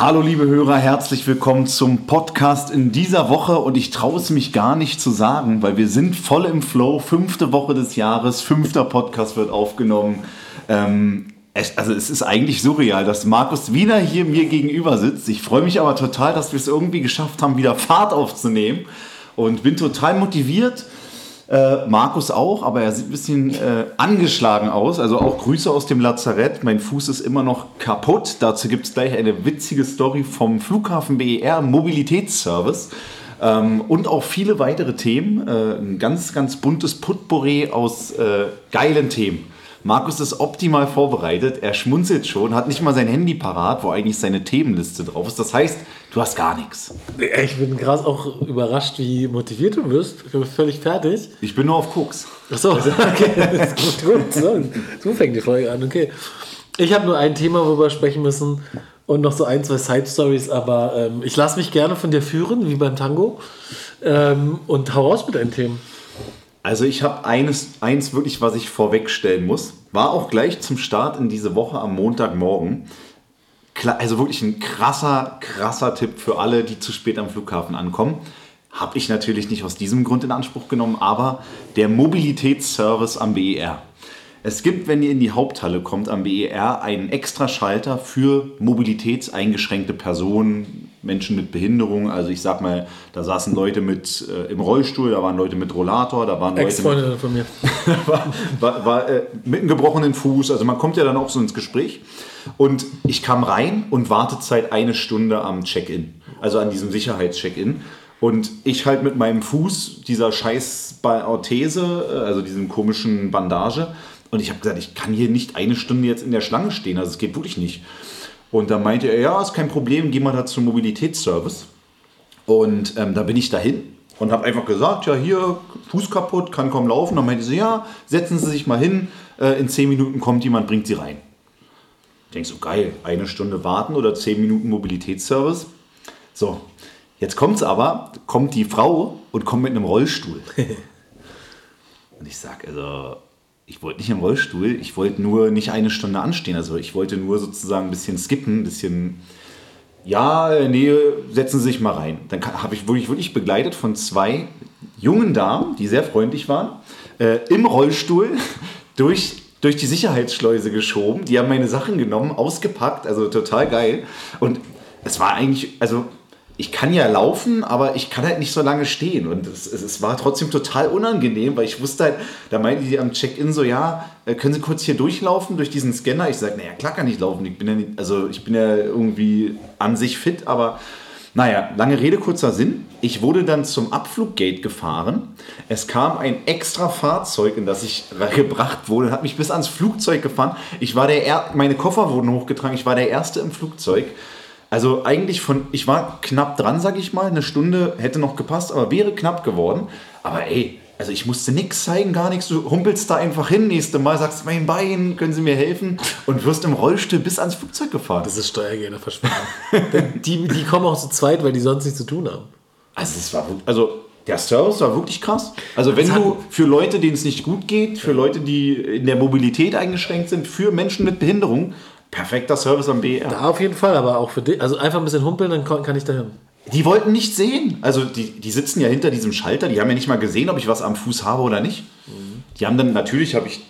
Hallo liebe Hörer, herzlich willkommen zum Podcast in dieser Woche und ich traue es mich gar nicht zu sagen, weil wir sind voll im Flow, fünfte Woche des Jahres, fünfter Podcast wird aufgenommen. Ähm, es, also es ist eigentlich surreal, dass Markus Wiener hier mir gegenüber sitzt. Ich freue mich aber total, dass wir es irgendwie geschafft haben, wieder Fahrt aufzunehmen und bin total motiviert. Äh, Markus auch, aber er sieht ein bisschen äh, angeschlagen aus. Also auch Grüße aus dem Lazarett. Mein Fuß ist immer noch kaputt. Dazu gibt es gleich eine witzige Story vom Flughafen BER Mobilitätsservice. Ähm, und auch viele weitere Themen. Äh, ein ganz, ganz buntes Putpourri aus äh, geilen Themen. Markus ist optimal vorbereitet. Er schmunzelt schon, hat nicht mal sein Handy parat, wo eigentlich seine Themenliste drauf ist. Das heißt, du hast gar nichts. Ich bin gerade auch überrascht, wie motiviert du bist. Ich bin völlig fertig. Ich bin nur auf Koks. Achso, okay. Das ist gut, gut. So, so fängt die Folge an. Okay. Ich habe nur ein Thema, worüber wir sprechen müssen und noch so ein, zwei Side-Stories, aber ähm, ich lasse mich gerne von dir führen, wie beim Tango. Ähm, und hau raus mit deinen Themen. Also ich habe eines, eins wirklich, was ich vorwegstellen muss. War auch gleich zum Start in diese Woche am Montagmorgen. Also wirklich ein krasser, krasser Tipp für alle, die zu spät am Flughafen ankommen. Habe ich natürlich nicht aus diesem Grund in Anspruch genommen, aber der Mobilitätsservice am BER. Es gibt, wenn ihr in die Haupthalle kommt am BER, einen extra Schalter für mobilitätseingeschränkte Personen, Menschen mit Behinderung. Also ich sag mal, da saßen Leute mit äh, im Rollstuhl, da waren Leute mit Rollator, da waren Leute mit, von mir. war, war, war äh, mit einem gebrochenen Fuß. Also man kommt ja dann auch so ins Gespräch. Und ich kam rein und Wartezeit eine Stunde am Check-in, also an diesem Sicherheitscheck-in. Und ich halt mit meinem Fuß, dieser scheiß Orthese, äh, also diesem komischen Bandage. Und ich habe gesagt, ich kann hier nicht eine Stunde jetzt in der Schlange stehen. Also es geht wirklich nicht. Und dann meinte er, ja, ist kein Problem, geh mal da zum Mobilitätsservice. Und ähm, da bin ich dahin und habe einfach gesagt, ja, hier, Fuß kaputt, kann kaum laufen. Dann meinte sie, ja, setzen Sie sich mal hin, äh, in zehn Minuten kommt jemand, bringt Sie rein. Ich denke so, geil, eine Stunde warten oder zehn Minuten Mobilitätsservice. So, jetzt kommt es aber, kommt die Frau und kommt mit einem Rollstuhl. und ich sage, also, ich wollte nicht im Rollstuhl, ich wollte nur nicht eine Stunde anstehen. Also ich wollte nur sozusagen ein bisschen skippen, ein bisschen, ja, nee, setzen Sie sich mal rein. Dann habe ich wirklich, wirklich begleitet von zwei jungen Damen, die sehr freundlich waren, äh, im Rollstuhl durch, durch die Sicherheitsschleuse geschoben. Die haben meine Sachen genommen, ausgepackt, also total geil. Und es war eigentlich, also ich kann ja laufen, aber ich kann halt nicht so lange stehen. Und es, es, war trotzdem total unangenehm, weil ich wusste halt, da meinte die am Check-in so, ja, äh, können Sie kurz hier durchlaufen durch diesen Scanner? Ich sage, naja, klar kann ich laufen. Ich bin ja nicht, also ich bin ja irgendwie an sich fit, aber naja, lange Rede, kurzer Sinn. Ich wurde dann zum Abfluggate gefahren. Es kam ein extra Fahrzeug, in das ich gebracht wurde, hat mich bis ans Flugzeug gefahren. Ich war der er meine Koffer wurden hochgetragen, ich war der Erste im Flugzeug. Also eigentlich von, ich war knapp dran, sag ich mal, eine Stunde hätte noch gepasst, aber wäre knapp geworden. Aber ey, also ich musste nichts zeigen, gar nichts. Du humpelst da einfach hin, nächste Mal sagst, mein Bein, können Sie mir helfen? Und wirst im Rollstuhl bis ans Flugzeug gefahren. Das ist Steuergelderverschwendung. die, die kommen auch zu zweit, weil die sonst nichts zu tun haben. Also es war, also der Service war wirklich krass. Also wenn du für Leute, denen es nicht gut geht, für Leute, die in der Mobilität eingeschränkt sind, für Menschen mit Behinderung, Perfekter Service am BR. Da auf jeden Fall, aber auch für dich. Also einfach ein bisschen humpeln, dann kann ich dahin. Die wollten nicht sehen. Also die, die sitzen ja hinter diesem Schalter, die haben ja nicht mal gesehen, ob ich was am Fuß habe oder nicht. Mhm. Die haben dann, natürlich habe ich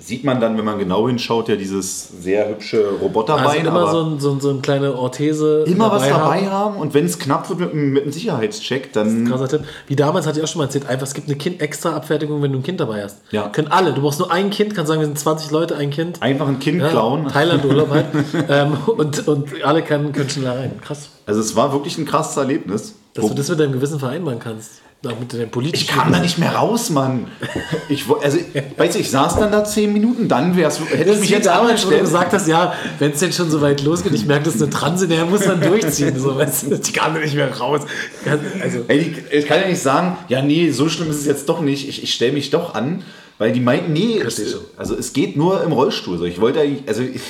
sieht man dann, wenn man genau hinschaut, ja dieses sehr hübsche Roboterbein. Also immer so, ein, so, ein, so eine kleine Orthese. Immer dabei was dabei haben, haben. und wenn es knapp wird mit, mit einem Sicherheitscheck, dann. krasser Tipp. Wie damals hatte ich auch schon mal erzählt, einfach es gibt eine kind extra Abfertigung, wenn du ein Kind dabei hast. Ja. Können alle. Du brauchst nur ein Kind, kannst sagen, wir sind 20 Leute, ein Kind. Einfach ein Kind ja, klauen. Thailand-Urlaub halt. ähm, und, und alle können, können schon da rein. Krass. Also es war wirklich ein krasses Erlebnis. Dass du das mit deinem Gewissen vereinbaren kannst. Mit den ich kam da nicht mehr raus, Mann. Ich, also, weißt du, ich saß dann da zehn Minuten, dann wär's, hätte ich mich jetzt damals schon gesagt hast, ja, wenn es denn schon so weit losgeht, ich merke, das ist eine Transe, der muss dann durchziehen. So, weißt du, ich kam da nicht mehr raus. Also. Ey, ich kann ja nicht sagen, ja, nee, so schlimm ist es jetzt doch nicht. Ich, ich stelle mich doch an, weil die meinten, nee, es, also es geht nur im Rollstuhl. So, ich wollte, also ich,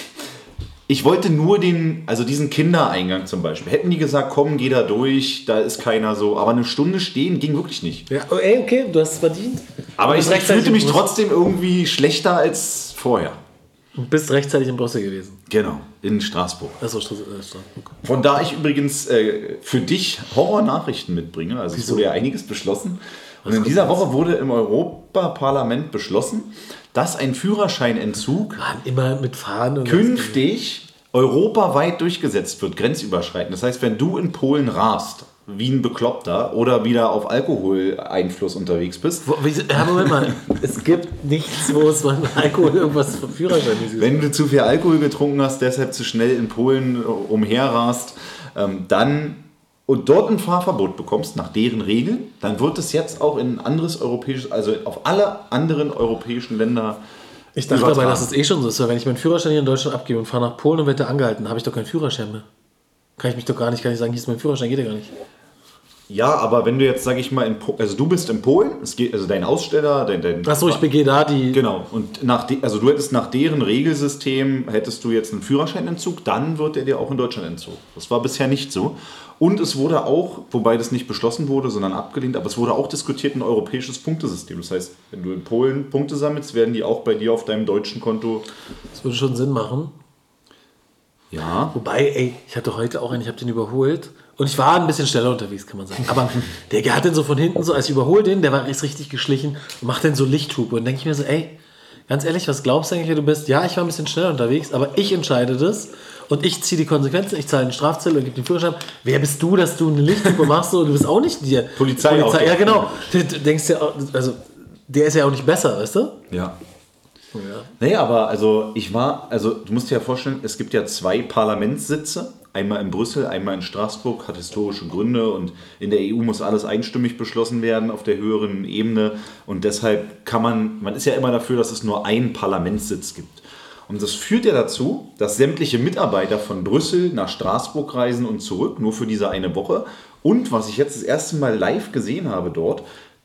ich wollte nur den, also diesen Kindereingang zum Beispiel. Hätten die gesagt, komm, geh da durch, da ist keiner so. Aber eine Stunde stehen ging wirklich nicht. Ja, oh, ey, okay, du hast es verdient. Aber ich, ich fühlte mich trotzdem irgendwie schlechter als vorher. Und bist rechtzeitig in Brüssel gewesen. Genau, in Straßburg. Achso, äh, Straßburg. Von da ich übrigens äh, für dich Horror-Nachrichten mitbringe. Also es Wieso? wurde ja einiges beschlossen. Und in dieser Woche wurde im Europaparlament beschlossen, dass ein Führerscheinentzug Mann, immer mit Fahren und künftig europaweit durchgesetzt wird, grenzüberschreitend. Das heißt, wenn du in Polen rast, wie ein Bekloppter oder wieder auf Alkoholeinfluss unterwegs bist, ja, Moment mal, es gibt nichts, wo es beim Alkohol irgendwas vom Führerschein ist. wenn du zu viel Alkohol getrunken hast, deshalb zu schnell in Polen äh, umherrast, ähm, dann und dort ein Fahrverbot bekommst nach deren Regeln, dann wird es jetzt auch in ein anderes europäisches, also auf alle anderen europäischen Länder Ich dachte übertragen. aber, dass es eh schon so ist, weil wenn ich meinen Führerschein hier in Deutschland abgebe und fahre nach Polen und werde da angehalten, habe ich doch keinen Führerschein mehr. Kann ich mich doch gar nicht, kann ich sagen, hier ist mein Führerschein, geht ja gar nicht. Ja, aber wenn du jetzt, sag ich mal, in po also du bist in Polen, es geht, also dein Aussteller, dein, dein Achso, ich begehe da die. Genau, und nach de, also du hättest nach deren Regelsystem, hättest du jetzt einen Führerscheinentzug, dann wird er dir auch in Deutschland entzogen. Das war bisher nicht so. Und es wurde auch, wobei das nicht beschlossen wurde, sondern abgelehnt, aber es wurde auch diskutiert ein europäisches Punktesystem. Das heißt, wenn du in Polen Punkte sammelst, werden die auch bei dir auf deinem deutschen Konto. Das würde schon Sinn machen. Ja. Wobei, ey, ich hatte heute auch einen, ich habe den überholt. Und ich war ein bisschen schneller unterwegs, kann man sagen. Aber der hat den so von hinten so, als ich überhole den, der war ist richtig geschlichen und macht den so Lichthupe. Und denke ich mir so, ey, ganz ehrlich, was glaubst du eigentlich, wer du bist? Ja, ich war ein bisschen schneller unterwegs, aber ich entscheide das. Und ich ziehe die Konsequenzen, ich zahle den Strafzettel und gebe den Führerschein. Wer bist du, dass du eine Lichthupe machst so, und du bist auch nicht die Polizei auch. Ja, genau. Du, du denkst ja, auch- also der ist ja auch nicht besser, weißt du? Ja. Ja. Nee, aber also ich war, also du musst dir ja vorstellen, es gibt ja zwei Parlamentssitze. Einmal in Brüssel, einmal in Straßburg, hat historische Gründe und in der EU muss alles einstimmig beschlossen werden auf der höheren Ebene. Und deshalb kann man, man ist ja immer dafür, dass es nur einen Parlamentssitz gibt. Und das führt ja dazu, dass sämtliche Mitarbeiter von Brüssel nach Straßburg reisen und zurück, nur für diese eine Woche. Und was ich jetzt das erste Mal live gesehen habe dort,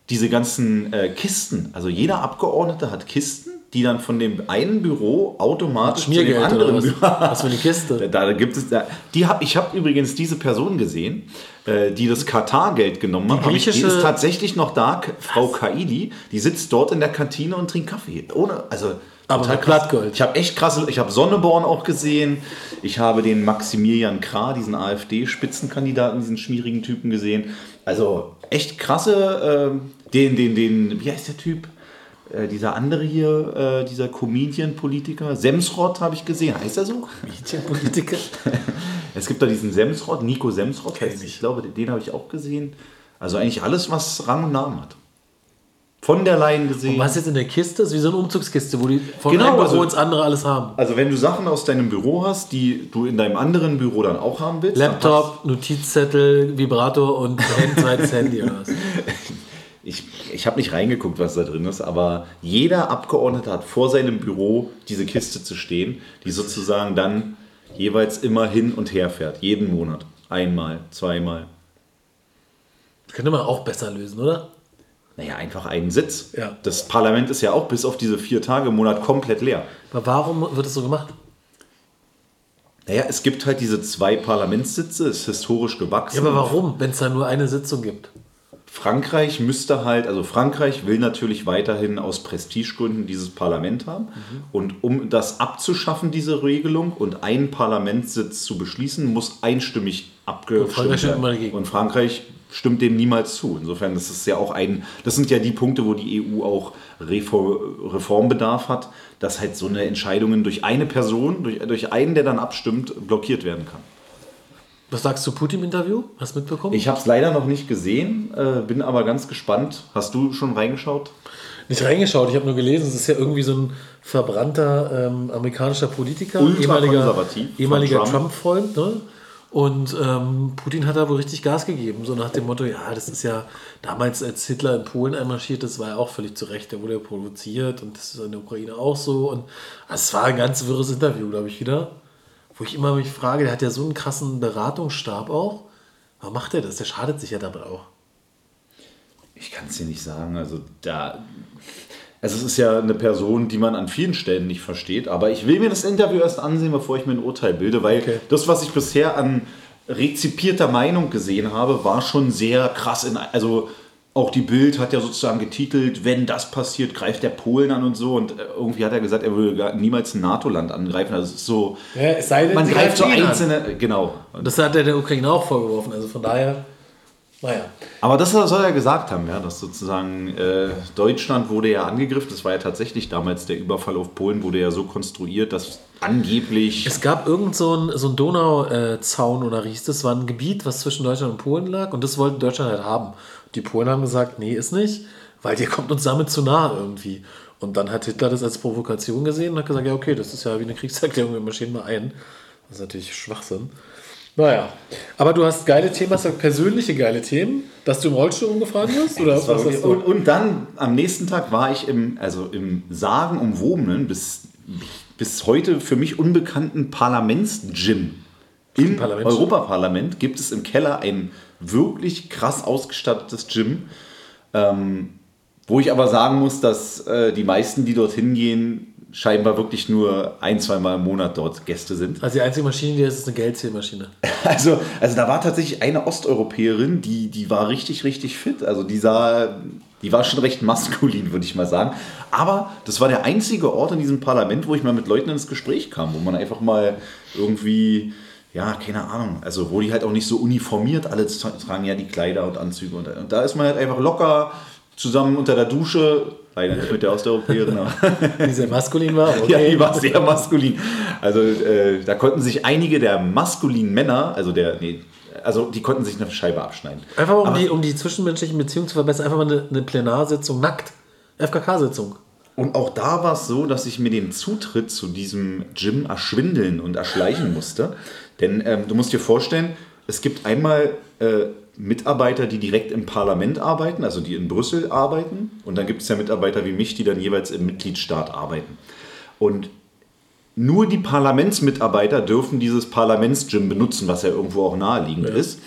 diese ganzen äh, Kisten. Also jeder Abgeordnete hat Kisten, die dann von dem einen Büro automatisch zu dem anderen was? Büro. Was für eine Kiste? Da gibt es, da, die hab, ich habe übrigens diese Person gesehen, äh, die das Katar-Geld genommen hat. Ich- Die griechische- ist tatsächlich noch da, Frau Kaidi. Die sitzt dort in der Kantine und trinkt Kaffee. Ohne, also Aber krass. Blattgold. Ich habe echt krasse, ich habe Sonneborn auch gesehen. Ich habe den Maximilian Krah, diesen AfD-Spitzenkandidaten, diesen schmierigen Typen gesehen. Also echt krasse, ähm, den, den, den, wie heißt der Typ? Äh, dieser andere hier, äh, dieser Comedian-Politiker, Semsrott habe ich gesehen. Heißt er so? Politiker. Es gibt da diesen Semsrott, Nico Semsrott. Heißt- ich. Glaube, den, habe ich auch gesehen. Also eigentlich alles, was Rang und Namen hat. Von der Leyen gesehen. Was jetzt in der Kiste ist wie so eine Umzugskiste, wo die von Genau, einem Büro also- ins andere alles haben. Also wenn du Sachen aus deinem Büro hast, die du in deinem anderen Büro dann auch haben willst. Laptop, Notizzettel, Vibrator und ein zweites Handy oder was. Ich, ich habe nicht reingeguckt, was da drin ist, aber jeder Abgeordnete hat vor seinem Büro diese Kiste zu stehen, die sozusagen dann jeweils immer hin und her fährt. Jeden Monat. Einmal, zweimal. Das könnte man auch besser lösen, oder? Naja, einfach einen Sitz. Ja. Das Parlament ist ja auch bis auf diese vier Tage im Monat komplett leer. Aber warum wird das so gemacht? Naja, es gibt halt diese zwei Parlamentssitze, ist historisch gewachsen. Ja, aber warum, wenn es da nur eine Sitzung gibt? Frankreich müsste halt, also Frankreich will natürlich weiterhin aus Prestigegründen dieses Parlament haben. Und um das abzuschaffen, diese Regelung, und einen Parlamentssitz zu beschließen, muss einstimmig abgestimmt stimmt werden. Und Frankreich stimmt dem niemals zu. Insofern ist es ja auch ein, das sind ja die Punkte, wo die EU auch Reform, Reformbedarf hat, dass halt so eine Entscheidungen durch eine Person, durch, durch einen, der dann abstimmt, blockiert werden kann. Was sagst du Putin-Interview? Hast du mitbekommen? Ich habe es leider noch nicht gesehen, äh, bin aber ganz gespannt. Hast du schon reingeschaut? nicht reingeschaut, ich habe nur gelesen, es ist ja irgendwie so ein verbrannter ähm, amerikanischer Politiker, ehemaliger Trump. Trump-Freund. Ne? Und ähm, Putin hat da wohl richtig Gas gegeben, so nach dem Motto, ja, das ist ja damals, als Hitler in Polen einmarschiert ist, war ja auch völlig zu Recht, der wurde ja provoziert und das ist in der Ukraine auch so. Und also es war ein ganz wirres Interview, glaube ich, wieder. Wo ich immer mich frage, der hat ja so einen krassen Beratungsstab auch. Warum macht er das? Der schadet sich ja dabei auch. Ich kann es dir nicht sagen. Also da. Also es ist ja eine Person, die man an vielen Stellen nicht versteht. Aber ich will mir das Interview erst ansehen, bevor ich mir ein Urteil bilde, weil Okay. das, was ich bisher an rezipierter Meinung gesehen habe, war schon sehr krass. In, also auch die Bild hat ja sozusagen getitelt, wenn das passiert, greift der Polen an und so. Und äh, irgendwie hat er gesagt, er würde gar niemals ein NATO-Land angreifen. Also es ist so, Ja, es sei denn, man greift so ihn an. einzelne, genau. Das hat er der Ukraine auch vorgeworfen. Also von daher, naja. Aber das soll er gesagt haben, ja, dass sozusagen äh, Deutschland wurde ja angegriffen. Das war ja tatsächlich damals der Überfall auf Polen wurde ja so konstruiert, dass angeblich Es gab irgend so einen so ein Donauzaun oder hieß das, war ein Gebiet, was zwischen Deutschland und Polen lag und das wollte Deutschland halt haben. Die Polen haben gesagt, nee, ist nicht, weil ihr kommt uns damit zu nahe irgendwie. Und dann hat Hitler das als Provokation gesehen und hat gesagt, ja okay, das ist ja wie eine Kriegserklärung, wir marschieren mal ein. Das ist natürlich Schwachsinn. Naja, aber du hast geile Themen, hast du persönliche geile Themen, dass du im Rollstuhl umgefahren wirst? Oder was du? und, und dann am nächsten Tag war ich im, also im sagenumwobenen, bis, bis heute für mich unbekannten Parlamentsgym. Im Parlament? Europaparlament gibt es im Keller ein wirklich krass ausgestattetes Gym, ähm, wo ich aber sagen muss, dass äh, die meisten, die dorthin gehen, scheinbar wirklich nur ein, zwei Mal im Monat dort Gäste sind. Also die einzige Maschine, die ist, ist eine Geldzählmaschine. Also, also da war tatsächlich eine Osteuropäerin, die, die war richtig, richtig fit. Also die sah, die war schon recht maskulin, würde ich mal sagen. Aber das war der einzige Ort in diesem Parlament, wo ich mal mit Leuten ins Gespräch kam, wo man einfach mal irgendwie, ja, keine Ahnung, also wo die halt auch nicht so uniformiert alle tragen ja die Kleider und Anzüge. Und, und da ist man halt einfach locker zusammen unter der Dusche, leider nicht mit der Osteuropäerin, aber Die sehr maskulin war. aber ja, okay. die war sehr maskulin. Also äh, da konnten sich einige der maskulinen Männer, also der, nee, also die konnten sich eine Scheibe abschneiden. Einfach mal, um Aber- die, um die zwischenmenschlichen Beziehungen zu verbessern, einfach mal eine, eine Plenarsitzung nackt. FKK-Sitzung. Und auch da war es so, dass ich mir den Zutritt zu diesem Gym erschwindeln und erschleichen musste. Denn ähm, du musst dir vorstellen, es gibt einmal äh, Mitarbeiter, die direkt im Parlament arbeiten, also die in Brüssel arbeiten. Und dann gibt es ja Mitarbeiter wie mich, die dann jeweils im Mitgliedstaat arbeiten. Und nur die Parlamentsmitarbeiter dürfen dieses Parlamentsgym benutzen, was ja irgendwo auch naheliegend ist.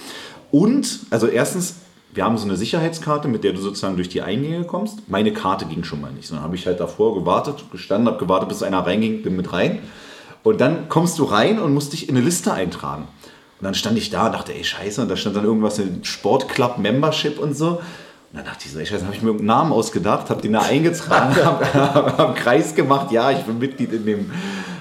Und, also erstens, wir haben so eine Sicherheitskarte, mit der du sozusagen durch die Eingänge kommst. Meine Karte ging schon mal nicht. Sondern habe ich halt davor gewartet, gestanden, habe gewartet, bis einer reinging, bin mit rein. Und dann kommst du rein und musst dich in eine Liste eintragen. Und dann stand ich da und dachte, ey, scheiße, und da stand dann irgendwas in Sportclub Membership und so. Und dann dachte ich so, ey, scheiße, habe ich mir irgendeinen Namen ausgedacht, habe den da eingetragen, habe hab einen Kreis gemacht, ja, ich bin Mitglied in dem,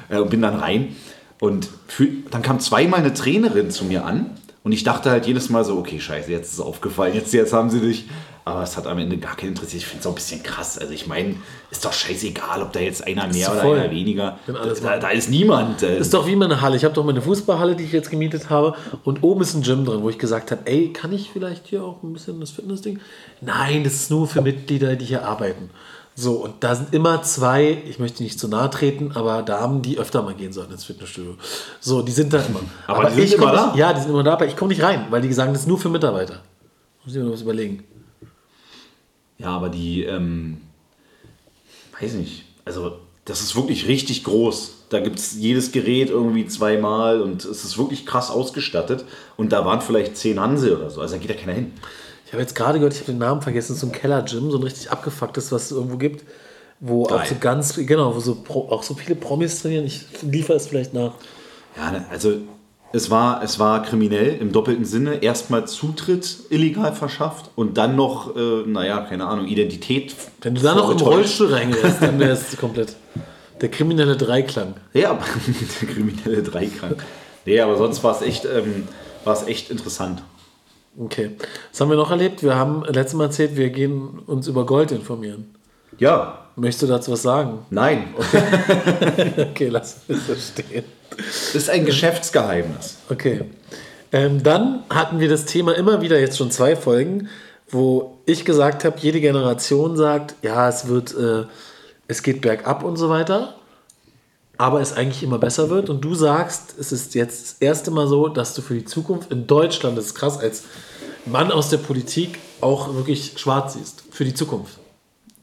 äh, und bin dann rein. Und für, dann kam zweimal eine Trainerin zu mir an und ich dachte halt jedes Mal so, okay, scheiße, jetzt ist es aufgefallen, jetzt, jetzt haben sie dich. Aber es hat am Ende gar keinen interessiert. Ich finde es auch ein bisschen krass. Also ich meine, ist doch scheißegal, ob da jetzt einer mehr oder voll. einer weniger. Da, da ist niemand. äh, Ist doch wie meine Halle. Ich habe doch meine Fußballhalle, die ich jetzt gemietet habe. Und oben ist ein Gym drin, wo ich gesagt habe, ey, kann ich vielleicht hier auch ein bisschen das Fitnessding? Nein, das ist nur für Mitglieder, die hier arbeiten. So, und da sind immer zwei, ich möchte nicht zu nahe treten, aber Damen, die öfter mal gehen sollen ins Fitnessstudio. So, die sind da immer. Aber die sind ich immer da? Nicht, ja, die sind immer da, aber ich komme nicht rein, weil die sagen, das ist nur für Mitarbeiter. Muss ich mir noch was überlegen. Ja, aber die, ähm, weiß nicht, also das ist wirklich richtig groß. Da gibt es jedes Gerät irgendwie zweimal und es ist wirklich krass ausgestattet. Und da waren vielleicht zehn Hanse oder so. Also da geht ja keiner hin. Ich habe jetzt gerade gehört, ich habe den Namen vergessen, so ein Keller-Gym, so ein richtig abgefucktes, was es irgendwo gibt, wo auch Geil. so ganz, genau, wo so auch so viele Promis trainieren. Ich liefere es vielleicht nach. Ja, ne, also es war, es war kriminell im doppelten Sinne. Erstmal Zutritt illegal verschafft und dann noch, äh, naja, keine Ahnung, Identität. Wenn du da noch im. Rollstuhl reingehst, dann wäre es komplett der kriminelle Dreiklang. Ja, der kriminelle Dreiklang. Nee, aber sonst war es echt, ähm, war es echt interessant. Okay. Was haben wir noch erlebt? Wir haben letztes Mal erzählt, wir gehen uns über Gold informieren. Ja, Möchtest du dazu was sagen? nein, Okay, lass es so stehen. das ist ein Geschäftsgeheimnis. Okay. Ähm, dann hatten wir das Thema immer wieder, jetzt schon zwei Folgen, wo ich gesagt habe, jede Generation sagt, ja, es wird, äh, es geht bergab und so weiter, aber es eigentlich immer besser wird. Und du sagst, es ist jetzt das erste Mal so, dass du für die Zukunft in Deutschland, das ist krass, als Mann aus der Politik auch wirklich schwarz siehst. Für die Zukunft.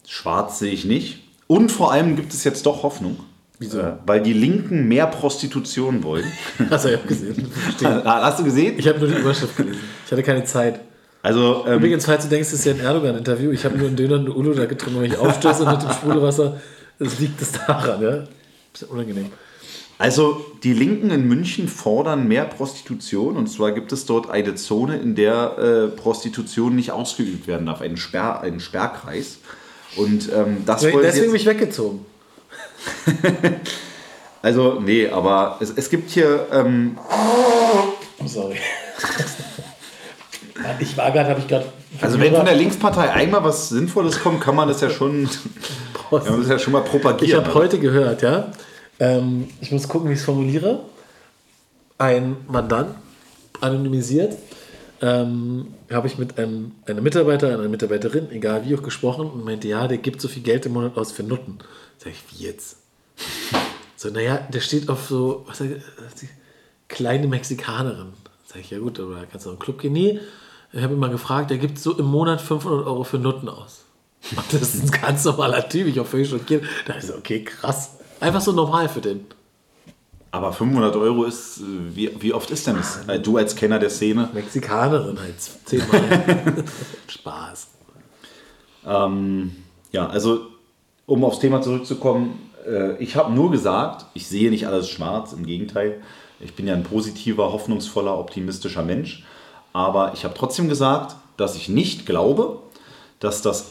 Schwarz sehe ich nicht. Und vor allem gibt es jetzt doch Hoffnung. Wieso? Äh, weil die Linken mehr Prostitution wollen. Hast du ja gesehen. Hast du gesehen? Ich habe nur die Überschrift gelesen. Ich hatte keine Zeit. Also, ähm, Übrigens, falls du denkst, es ist ja ein Erdogan-Interview, ich habe nur einen Döner und eine Ulo da getrunken, weil ich aufstöße mit dem Sprudelwasser. Das liegt es daran, ja? Bisschen unangenehm. Also die Linken in München fordern mehr Prostitution und zwar gibt es dort eine Zone, in der äh, Prostitution nicht ausgeübt werden darf, einen, Sperr, einen Sperrkreis. Und ähm, das Deswegen bin jetzt, ich weggezogen. Also nee, aber es, es gibt hier ähm, Oh, sorry. ich war gerade, habe ich gerade. Also wenn von der Linkspartei einmal was Sinnvolles kommt, kann man das ja schon, kann man das ja schon mal propagieren. Ich habe heute gehört, ja. Ähm, ich muss gucken, wie ich es formuliere. Ein Mandant, anonymisiert, ähm, habe ich mit einem, einem Mitarbeiter, einer Mitarbeiterin, egal wie auch gesprochen, und meinte, ja, der gibt so viel Geld im Monat aus für Nutten. Sag ich, wie jetzt? So, naja, der steht auf so, was sagt kleine Mexikanerin. Sag ich, ja gut, aber da kannst du auch in den Club gehen. Nee, ich habe immer gefragt, der gibt so im Monat 500 Euro für Nutten aus. Und das ist ein ganz normaler Typ, ich war völlig schockiert. Da ich so, okay, krass. Einfach so normal für den. Aber 500 Euro ist, äh, wie, wie oft ist denn das? Äh, Du als Kenner der Szene. Mexikanerin halt zehnmal. Spaß. Ähm, ja, also um aufs Thema zurückzukommen, äh, ich habe nur gesagt, ich sehe nicht alles schwarz, im Gegenteil. Ich bin ja ein positiver, hoffnungsvoller, optimistischer Mensch. Aber ich habe trotzdem gesagt, dass ich nicht glaube, dass das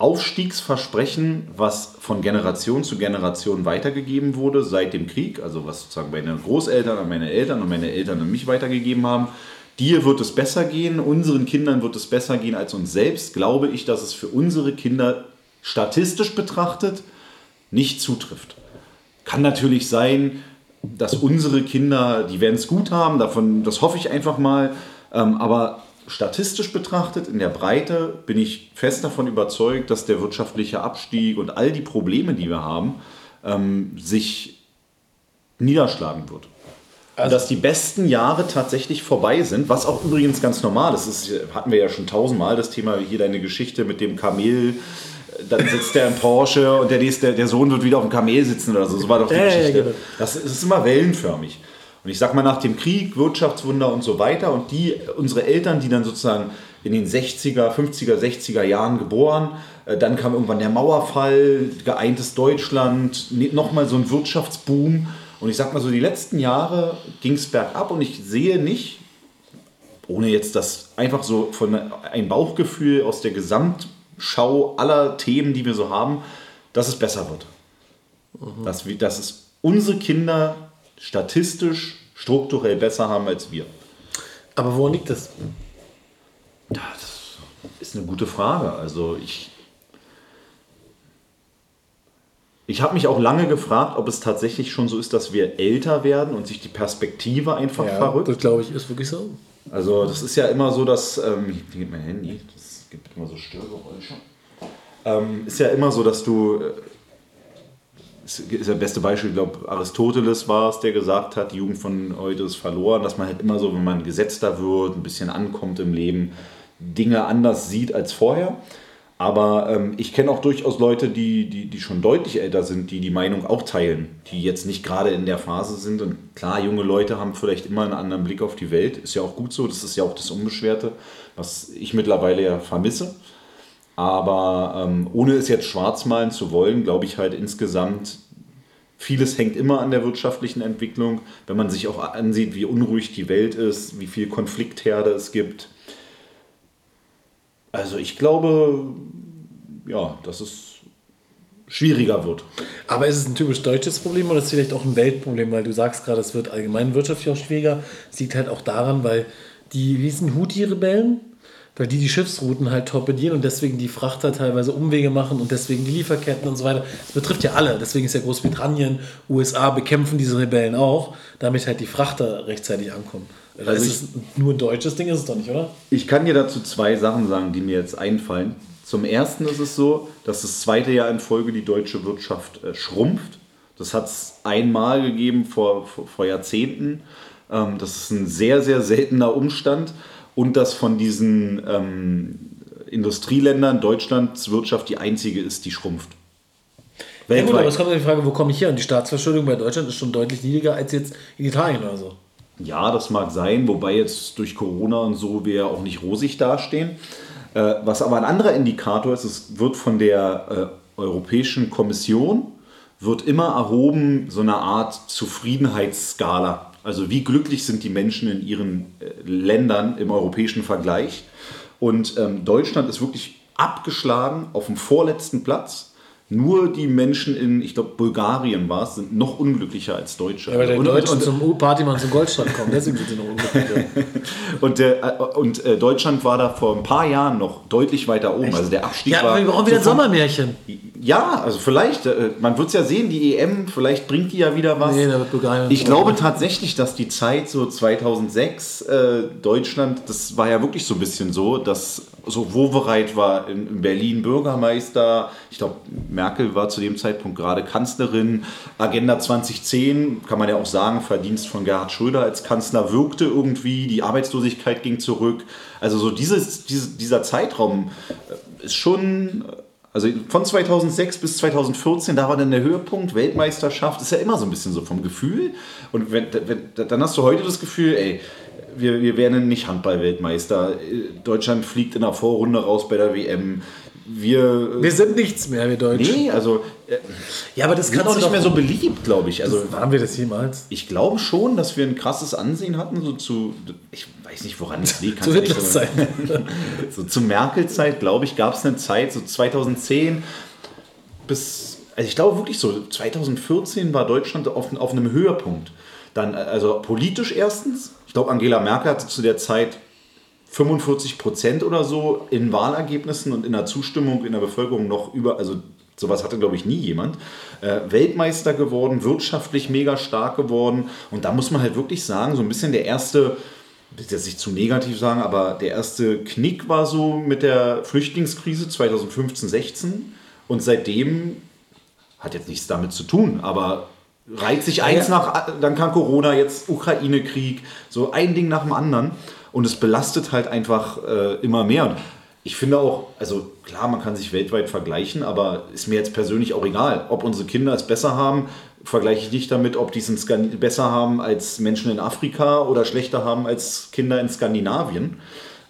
Aufstiegsversprechen, was von Generation zu Generation weitergegeben wurde seit dem Krieg, also was sozusagen meine Großeltern an meine Eltern und meine Eltern an mich weitergegeben haben, dir wird es besser gehen, unseren Kindern wird es besser gehen als uns selbst, glaube ich, dass es für unsere Kinder statistisch betrachtet nicht zutrifft. Kann natürlich sein, dass unsere Kinder, die werden es gut haben, davon, das hoffe ich einfach mal, ähm, aber statistisch betrachtet, in der Breite, bin ich fest davon überzeugt, dass der wirtschaftliche Abstieg und all die Probleme, die wir haben, ähm, sich niederschlagen wird. Also- dass die besten Jahre tatsächlich vorbei sind, was auch übrigens ganz normal ist. Das hatten wir ja schon tausendmal, das Thema hier deine Geschichte mit dem Kamel. Dann sitzt der im Porsche und der, nächste, der Sohn wird wieder auf dem Kamel sitzen oder so. So war doch die Geschichte. genau. Das ist immer wellenförmig. Und ich sag mal, nach dem Krieg, Wirtschaftswunder und so weiter und die, unsere Eltern, die dann sozusagen in den 60er, 50er, 60er Jahren geboren, äh, dann kam irgendwann der Mauerfall, geeintes Deutschland, nochmal so ein Wirtschaftsboom. Und ich sag mal so, die letzten Jahre ging es bergab und ich sehe nicht, ohne jetzt das einfach so von ein Bauchgefühl aus der Gesamtschau aller Themen, die wir so haben, dass es besser wird. Dass, wir, dass es unsere Kinder statistisch, strukturell besser haben als wir. Aber woran liegt das? Das ist eine gute Frage. Also ich. Ich habe mich auch lange gefragt, ob es tatsächlich schon so ist, dass wir älter werden und sich die Perspektive einfach verrückt. das glaube ich ist wirklich so. Also das ist ja immer so, dass, ähm, hier geht mein Handy, das gibt immer so Störgeräusche. Ähm, ist ja immer so, dass du, äh, ist, das beste Beispiel, ich glaube Aristoteles war es, der gesagt hat, die Jugend von heute ist verloren, dass man halt immer so, wenn man gesetzter wird, ein bisschen ankommt im Leben, Dinge anders sieht als vorher. Aber ähm, ich kenne auch durchaus Leute, die, die, die schon deutlich älter sind, die die Meinung auch teilen, die jetzt nicht gerade in der Phase sind. Und klar, junge Leute haben vielleicht immer einen anderen Blick auf die Welt. Ist ja auch gut so, das ist ja auch das Unbeschwerte, was ich mittlerweile ja vermisse. Aber ähm, ohne es jetzt schwarz malen zu wollen, glaube ich halt insgesamt, vieles hängt immer an der wirtschaftlichen Entwicklung. Wenn man sich auch ansieht, wie unruhig die Welt ist, wie viel Konfliktherde es gibt. Also ich glaube, ja, dass es schwieriger wird. Aber ist es ein typisch deutsches Problem oder ist es vielleicht auch ein Weltproblem? Weil du sagst gerade, es wird allgemein wirtschaftlich auch schwieriger. Es liegt halt auch daran, weil die, wie sind Houthi-Rebellen? Weil die die Schiffsrouten halt torpedieren und deswegen die Frachter teilweise Umwege machen und deswegen die Lieferketten und so weiter. Das betrifft ja alle. Deswegen ist ja Großbritannien, USA bekämpfen diese Rebellen auch, damit halt die Frachter rechtzeitig ankommen. Also ist es nur ein deutsches Ding, ist es doch nicht, oder? Ich kann dir dazu zwei Sachen sagen, die mir jetzt einfallen. Zum ersten ist es so, dass das zweite Jahr in Folge die deutsche Wirtschaft äh, schrumpft. Das hat es einmal gegeben vor, vor, vor Jahrzehnten. Ähm, das ist ein sehr, sehr seltener Umstand. Und dass von diesen ähm, Industrieländern Deutschlands Wirtschaft die einzige ist, die schrumpft. Ja gut, aber es Weltweit. kommt ja die Frage, wo komme ich her? Und die Staatsverschuldung bei Deutschland ist schon deutlich niedriger als jetzt in Italien oder so. Ja, das mag sein, wobei jetzt durch Corona und so wir ja auch nicht rosig dastehen. Äh, was aber ein anderer Indikator ist, es wird von der äh, Europäischen Kommission wird immer erhoben so eine Art Zufriedenheitsskala. Also wie glücklich sind die Menschen in ihren äh, Ländern im europäischen Vergleich. Und ähm, Deutschland ist wirklich abgeschlagen auf dem vorletzten Platz. Nur die Menschen in, ich glaube, Bulgarien war es, sind noch unglücklicher als Deutsche. Ja, weil der und, Deutschen und, zum Partymann zum Goldstadt kommen, deswegen sind sie noch unglücklicher. und, der, und äh, Deutschland war da vor ein paar Jahren noch deutlich weiter oben. Also der Abstieg Ja, war. aber wir brauchen wieder ein so vom- Sommermärchen. Ja, also vielleicht, äh, man wird es ja sehen, die EM, vielleicht bringt die ja wieder was. Nee, da wird Bulgarien ich glaube tatsächlich, dass die Zeit so 2006 äh, Deutschland, das war ja wirklich so ein bisschen so, dass so Wowereit war in, in Berlin Bürgermeister, ich glaube Merkel war zu dem Zeitpunkt gerade Kanzlerin, Agenda 2010, kann man ja auch sagen, Verdienst von Gerhard Schröder als Kanzler wirkte irgendwie, die Arbeitslosigkeit ging zurück. Also so dieses, dieses, dieser Zeitraum äh, ist schon... Also von 2006 bis 2014, da war dann der Höhepunkt, Weltmeisterschaft, ist ja immer so ein bisschen so vom Gefühl. Und wenn, wenn, dann hast du heute das Gefühl, ey, wir, wir werden nicht Handball-Weltmeister. Deutschland fliegt in der Vorrunde raus bei der WM. Wir. Wir sind nichts mehr, wir Deutschen. nee, also äh, Ja, aber das kann auch nicht mehr so beliebt, glaube ich. Also Waren wir das jemals? ich glaube schon, dass wir ein krasses Ansehen hatten, so zu, ich weiß nicht, woran es liegt. Zu Hitlers so- Zeit. so zur Merkel-Zeit, glaube ich, gab es eine Zeit, so 2010 bis, also ich glaube wirklich so, 2014 war Deutschland auf, auf einem Höhepunkt. Dann, also politisch erstens, ich glaube, Angela Merkel hatte zu der Zeit 45 Prozent oder so in Wahlergebnissen und in der Zustimmung in der Bevölkerung noch über, also sowas hatte, glaube ich, nie jemand. Äh, Weltmeister geworden, wirtschaftlich mega stark geworden. Und da muss man halt wirklich sagen, so ein bisschen der erste, ich will jetzt nicht zu negativ sagen, aber der erste Knick war so mit der Flüchtlingskrise 2015, 16. Und seitdem hat jetzt nichts damit zu tun, aber reiht sich eins Ja. nach, dann kam Corona, jetzt Ukraine-Krieg, so ein Ding nach dem anderen. Und es belastet halt einfach äh, immer mehr. Und ich finde auch, also klar, man kann sich weltweit vergleichen, aber ist mir jetzt persönlich auch egal, ob unsere Kinder es besser haben, vergleiche ich nicht damit, ob die es besser haben als Menschen in Afrika oder schlechter haben als Kinder in Skandinavien,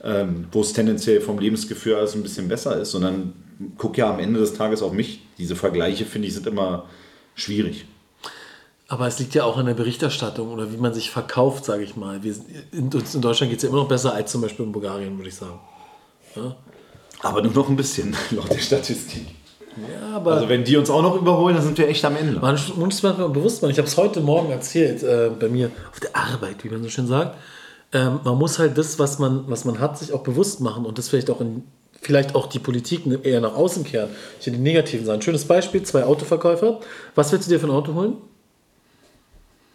ähm, wo es tendenziell vom Lebensgefühl alles ein bisschen besser ist, sondern guck ja am Ende des Tages auf mich. Diese Vergleiche, finde ich, sind immer schwierig. Aber es liegt ja auch an der Berichterstattung oder wie man sich verkauft, sage ich mal. Wir, in, in Deutschland geht es ja immer noch besser als zum Beispiel in Bulgarien, würde ich sagen. Aber nur noch ein bisschen, laut der Statistik. Ja, aber Also wenn die uns auch noch überholen, dann sind wir echt am Ende. man muss manchmal bewusst machen. Ich habe es heute Morgen erzählt, äh, bei mir auf der Arbeit, wie man so schön sagt. Ähm, man muss halt das, was man, was man hat, sich auch bewusst machen und das vielleicht auch in, vielleicht auch die Politik eher nach außen kehren. Ich will die negativen sagen. Schönes Beispiel: zwei Autoverkäufer. Was willst du dir für ein Auto holen?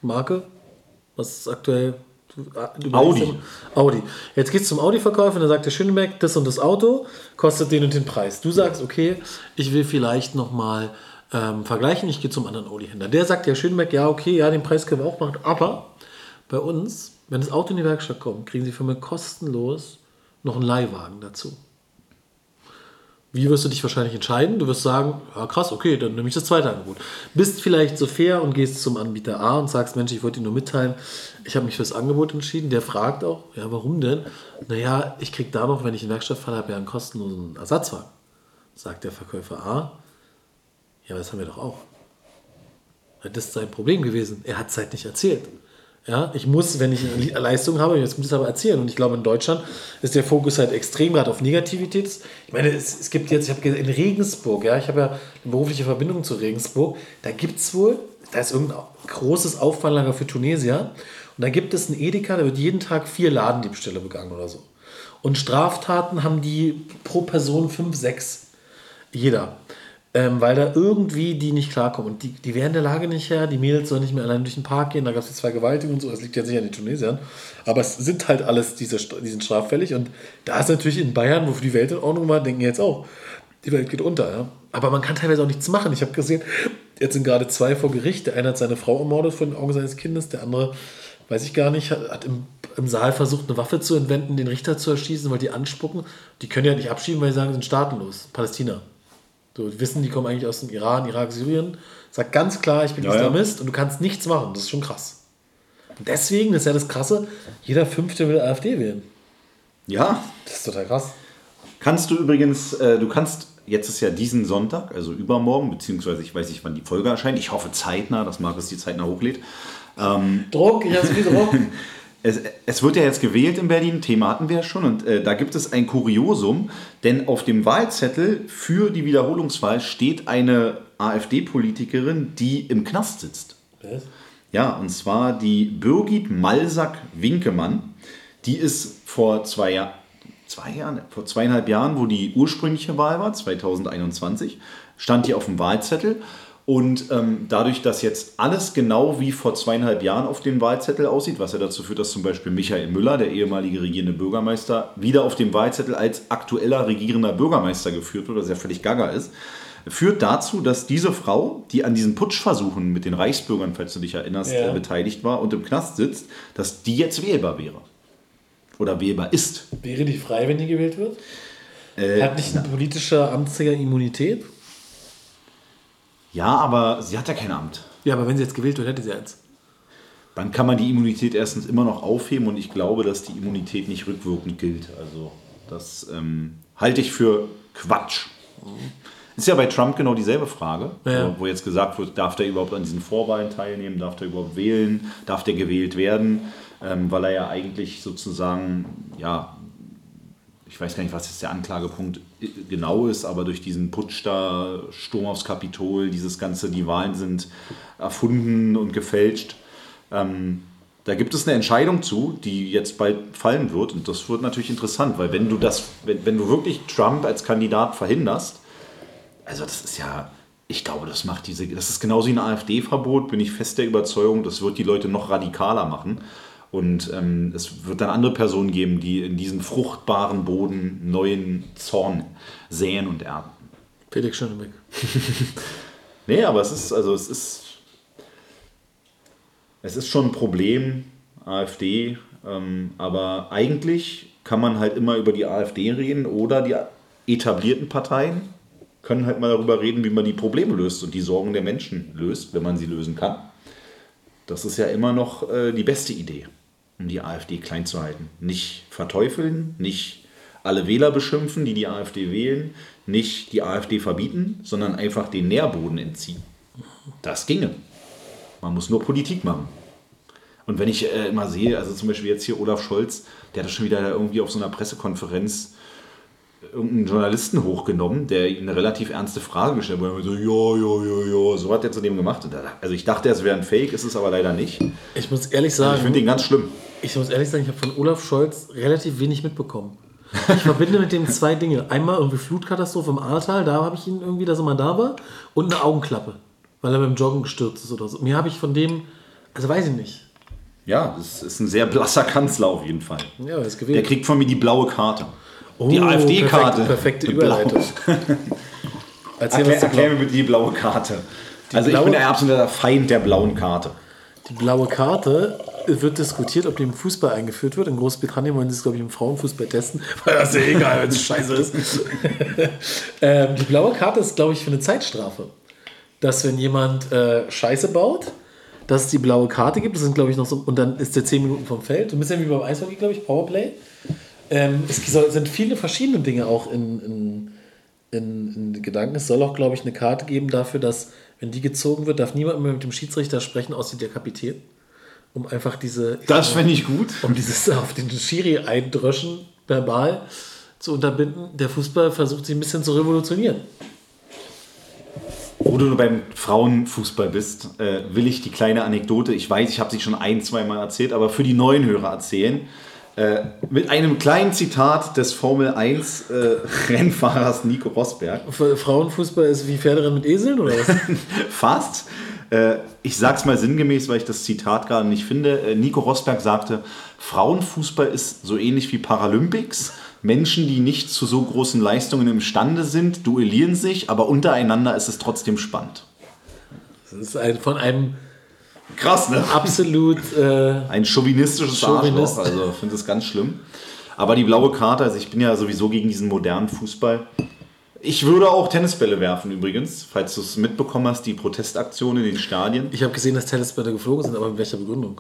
Marke? Was ist aktuell? Du Audi. Audi. Jetzt gehst du zum Audi-Verkäufer und dann sagt der Schöneberg, das und das Auto kostet den und den Preis. Du sagst, okay, ich will vielleicht nochmal ähm, vergleichen, ich gehe zum anderen Audi-Händler. Der sagt, der Schöneberg, ja, okay, ja, den Preis können wir auch machen, aber bei uns, wenn das Auto in die Werkstatt kommt, kriegen sie für mich kostenlos noch einen Leihwagen dazu. Wie wirst du dich wahrscheinlich entscheiden? Du wirst sagen, ja krass, okay, dann nehme ich das zweite Angebot. Bist vielleicht so fair und gehst zum Anbieter A und sagst, Mensch, ich wollte dir nur mitteilen, ich habe mich für das Angebot entschieden. Der fragt auch, ja, warum denn? Naja, ich kriege da noch, wenn ich in die Werkstatt fahre, habe ja einen kostenlosen Ersatzwagen. Sagt der Verkäufer A, ja, das haben wir doch auch. Das ist sein Problem gewesen. Er hat es halt nicht erzählt. Ja, ich muss, wenn ich eine Leistung habe, jetzt muss ich es aber erzählen. Und ich glaube, in Deutschland ist der Fokus halt extrem gerade auf Negativität. Ich meine, es, es gibt jetzt, ich habe in Regensburg, ja, ich habe ja eine berufliche Verbindung zu Regensburg, da gibt es wohl, da ist irgendein großes Auffalllager für Tunesier. Und da gibt es einen Edeka, da wird jeden Tag vier Ladendiebstähle begangen oder so. Und Straftaten haben die pro Person fünf, sechs. Jeder. Ähm, weil da irgendwie die nicht klarkommen. Und die, die wären der Lage nicht her, die Mädels sollen nicht mehr allein durch den Park gehen, da gab es jetzt Vergewaltigungen und so, das liegt ja sicher an den Tunesiern. Aber es sind halt alles diese, die sind straffällig und da ist natürlich in Bayern, wofür die Welt in Ordnung war, denken jetzt auch, die Welt geht unter. Ja? Aber man kann teilweise auch nichts machen. Ich habe gesehen, jetzt sind gerade zwei vor Gericht. Der eine hat seine Frau ermordet vor den Augen seines Kindes, der andere, weiß ich gar nicht, hat, hat im, im Saal versucht, eine Waffe zu entwenden, den Richter zu erschießen, weil die anspucken. Die können ja nicht abschieben, weil sie sagen, sie sind staatenlos. Palästina. So, die wissen, die kommen eigentlich aus dem Iran, Irak, Syrien. Sagt ganz klar, ich bin Ja, ja. Islamist und du kannst nichts machen. Das ist schon krass. Und deswegen, das ist ja das Krasse, jeder Fünfte will AfD wählen. Ja, Das ist total krass. kannst du übrigens, äh, du kannst jetzt ist ja diesen Sonntag, also übermorgen, beziehungsweise ich weiß nicht, wann die Folge erscheint. Ich hoffe zeitnah, dass Markus die zeitnah hochlädt. Druck, ich habe so viel Druck. Es, es wird ja jetzt gewählt in Berlin, Thema hatten wir ja schon, und äh, da gibt es ein Kuriosum, denn auf dem Wahlzettel für die Wiederholungswahl steht eine AfD-Politikerin, die im Knast sitzt. Was? Ja, und zwar die Birgit Malsack-Winkemann. Die ist vor zwei, Jahr, zwei Jahren, vor zweieinhalb Jahren, wo die ursprüngliche Wahl war, 2021, stand die auf dem Wahlzettel. Und ähm, dadurch, dass jetzt alles genau wie vor zweieinhalb Jahren auf dem Wahlzettel aussieht, was ja dazu führt, dass zum Beispiel Michael Müller, der ehemalige regierende Bürgermeister, wieder auf dem Wahlzettel als aktueller regierender Bürgermeister geführt wird, was ja völlig gaga ist, führt dazu, dass diese Frau, die an diesen Putschversuchen mit den Reichsbürgern, falls du dich erinnerst, Ja. äh, beteiligt war und im Knast sitzt, dass die jetzt wählbar wäre. Oder wählbar ist. Wäre die frei, wenn die gewählt wird? Äh, Hat nicht ein politischer Amtsträger Immunität? Ja, aber sie hat ja kein Amt. Ja, aber wenn sie jetzt gewählt wird, hätte sie eins. Dann kann man die Immunität erstens immer noch aufheben und ich glaube, dass die Immunität nicht rückwirkend gilt. Also das ähm, halte ich für Quatsch. Ist ja bei Trump genau dieselbe Frage, Ja. wo, jetzt gesagt wird, darf der überhaupt an diesen Vorwahlen teilnehmen, darf der überhaupt wählen, darf der gewählt werden, ähm, weil er ja eigentlich sozusagen, ja, ich weiß gar nicht, was jetzt der Anklagepunkt genau ist, aber durch diesen Putsch da, Sturm aufs Kapitol, dieses Ganze, die Wahlen sind erfunden und gefälscht. Ähm, da gibt es eine Entscheidung zu, die jetzt bald fallen wird. Und das wird natürlich interessant, weil wenn du das, wenn, wenn du wirklich Trump als Kandidat verhinderst, also das ist ja, ich glaube, das macht diese, das ist genauso wie ein AfD-Verbot, bin ich fest der Überzeugung, das wird die Leute noch radikaler machen. Und ähm, es wird dann andere Personen geben, die in diesen fruchtbaren Boden neuen Zorn säen und ernten. Felix Schönebeck. Nee, aber es ist, also es ist, es ist schon ein Problem, AfD, ähm, aber eigentlich kann man halt immer über die AfD reden oder die etablierten Parteien können halt mal darüber reden, wie man die Probleme löst und die Sorgen der Menschen löst, wenn man sie lösen kann. Das ist ja immer noch äh, die beste Idee, um die AfD klein zu halten. Nicht verteufeln, nicht alle Wähler beschimpfen, die die AfD wählen, nicht die AfD verbieten, sondern einfach den Nährboden entziehen. Das ginge. Man muss nur Politik machen. Und wenn ich äh, immer sehe, also zum Beispiel jetzt hier Olaf Scholz, der hat das schon wieder irgendwie auf so einer Pressekonferenz irgendeinen Journalisten hochgenommen, der ihm eine relativ ernste Frage gestellt hat. er So, ja, ja, ja, ja. So hat er zu dem gemacht. Und Also ich dachte, es wäre ein Fake, ist es aber leider nicht. Ich Ich muss ehrlich sagen, finde den ganz schlimm. Ich muss ehrlich sagen, ich habe von Olaf Scholz relativ wenig mitbekommen. Ich verbinde mit dem zwei Dinge. Einmal irgendwie Flutkatastrophe im Ahrtal, da habe ich ihn irgendwie, dass er mal da war, und eine Augenklappe, weil er beim Joggen gestürzt ist oder so. Mir habe ich von dem, also weiß ich nicht. Ja, das ist ein sehr blasser Kanzler auf jeden Fall. Ja, er ist Der gewählt. kriegt von mir die blaue Karte. Oh, die AfD-Karte. Perfekte, perfekte. Überleitung. Erklär, erklär mir bitte die blaue Karte. also ich blaue- bin der absolute Feind der blauen Karte. Die blaue Karte wird diskutiert, ob die im Fußball eingeführt wird. In Großbritannien wollen sie es, glaube ich, im Frauenfußball testen, weil das ist ja egal, wenn es scheiße ist. ähm, die blaue Karte ist, glaube ich, für eine Zeitstrafe. Dass, wenn jemand äh, Scheiße baut, dass es die blaue Karte gibt. Das sind, glaube ich, noch so. Und dann ist der 10 Minuten vom Feld. So ein bisschen wie beim Eishockey, glaube ich, Powerplay. Ähm, es sind viele verschiedene Dinge auch in, in, in, in Gedanken. Es soll auch, glaube ich, eine Karte geben dafür, dass, wenn die gezogen wird, darf niemand mehr mit dem Schiedsrichter sprechen, außer der Kapitän. Um einfach diese. Das fände ich gut. um dieses auf den Schiri eindröschen verbal zu unterbinden. Der Fußball versucht sich ein bisschen zu revolutionieren. Wo du beim Frauenfußball bist, äh, will ich die kleine Anekdote, ich weiß, ich habe sie schon ein, zwei Mal erzählt, aber für die neuen Hörer erzählen. Äh, mit einem kleinen Zitat des Formel 1 äh, Rennfahrers Nico Rosberg. Frauenfußball ist wie Pferderennen mit Eseln oder was? Fast. Äh, ich sag's mal sinngemäß, weil ich das Zitat gerade nicht finde. Äh, Nico Rosberg sagte, Frauenfußball ist so ähnlich wie Paralympics. Menschen, die nicht zu so großen Leistungen imstande sind, duellieren sich, aber untereinander ist es trotzdem spannend. Das ist ein, von einem Krass, ne? absolut. Äh, Ein chauvinistisches Chauvinist. Arschloch, also ich finde das ganz schlimm. Aber die blaue Karte, also ich bin ja sowieso gegen diesen modernen Fußball. Ich würde auch Tennisbälle werfen übrigens, falls du es mitbekommen hast, die Protestaktion in den Stadien. ich habe gesehen, dass Tennisbälle geflogen sind, aber mit welcher Begründung?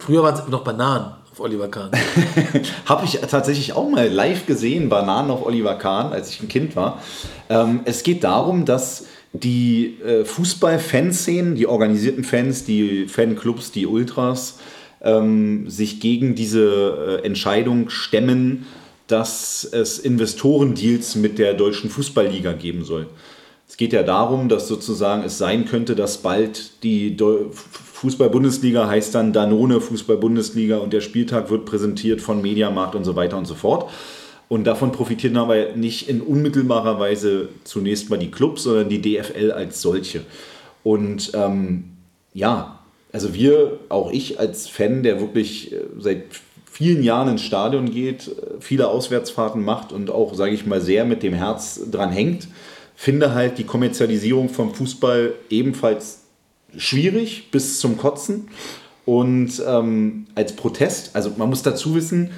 Früher waren es noch Bananen. auf Oliver Kahn. Habe ich tatsächlich auch mal live gesehen, Bananen auf Oliver Kahn, als ich ein Kind war. Ähm, es geht darum, dass die äh, Fußball-Fanszenen, die organisierten Fans, die Fanclubs, die Ultras, ähm, sich gegen diese äh, Entscheidung stemmen, dass es Investorendeals mit der deutschen Fußballliga geben soll. Es geht ja darum, dass sozusagen es sein könnte, dass bald die Fußball-Bundesliga heißt dann Danone Fußball-Bundesliga und der Spieltag wird präsentiert von Mediamarkt und so weiter und so fort. Und davon profitieren aber nicht in unmittelbarer Weise zunächst mal die Clubs, sondern die DFL als solche. Und ähm, ja, also wir, auch ich als Fan, der wirklich äh, seit vielen Jahren ins Stadion geht, äh, viele Auswärtsfahrten macht und auch, sage ich mal, sehr mit dem Herz dran hängt, finde halt die Kommerzialisierung vom Fußball ebenfalls schwierig bis zum Kotzen. Und ähm, als Protest, also man muss dazu wissen,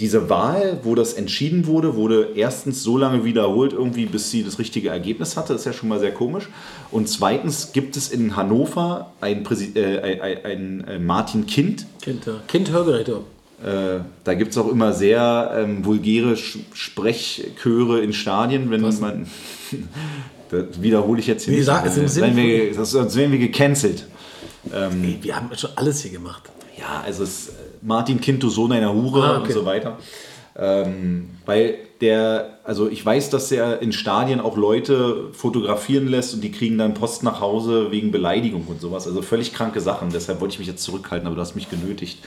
diese Wahl, wo das entschieden wurde, wurde erstens so lange wiederholt, irgendwie, bis sie das richtige Ergebnis hatte. Das ist ja schon mal sehr komisch. Und zweitens gibt es in Hannover ein, äh, ein, ein, ein Martin Kind. Kind, ja. Kind Hörgeräte. Äh, da gibt es auch immer sehr ähm, vulgäre Sprechchöre in Stadien, wenn Was? man. das wiederhole ich jetzt hier Wie nicht. Sag, äh, wenn wir, sonst werden wir gecancelt. Ähm, wir haben schon alles hier gemacht. Ja, also es Martin Kind, du Sohn einer Hure ah, okay. und so weiter. Ähm, weil der, also ich weiß, dass er in Stadien auch Leute fotografieren lässt und die kriegen dann Post nach Hause wegen Beleidigung und sowas. Also völlig kranke Sachen. Deshalb wollte ich mich jetzt zurückhalten, aber du hast mich genötigt.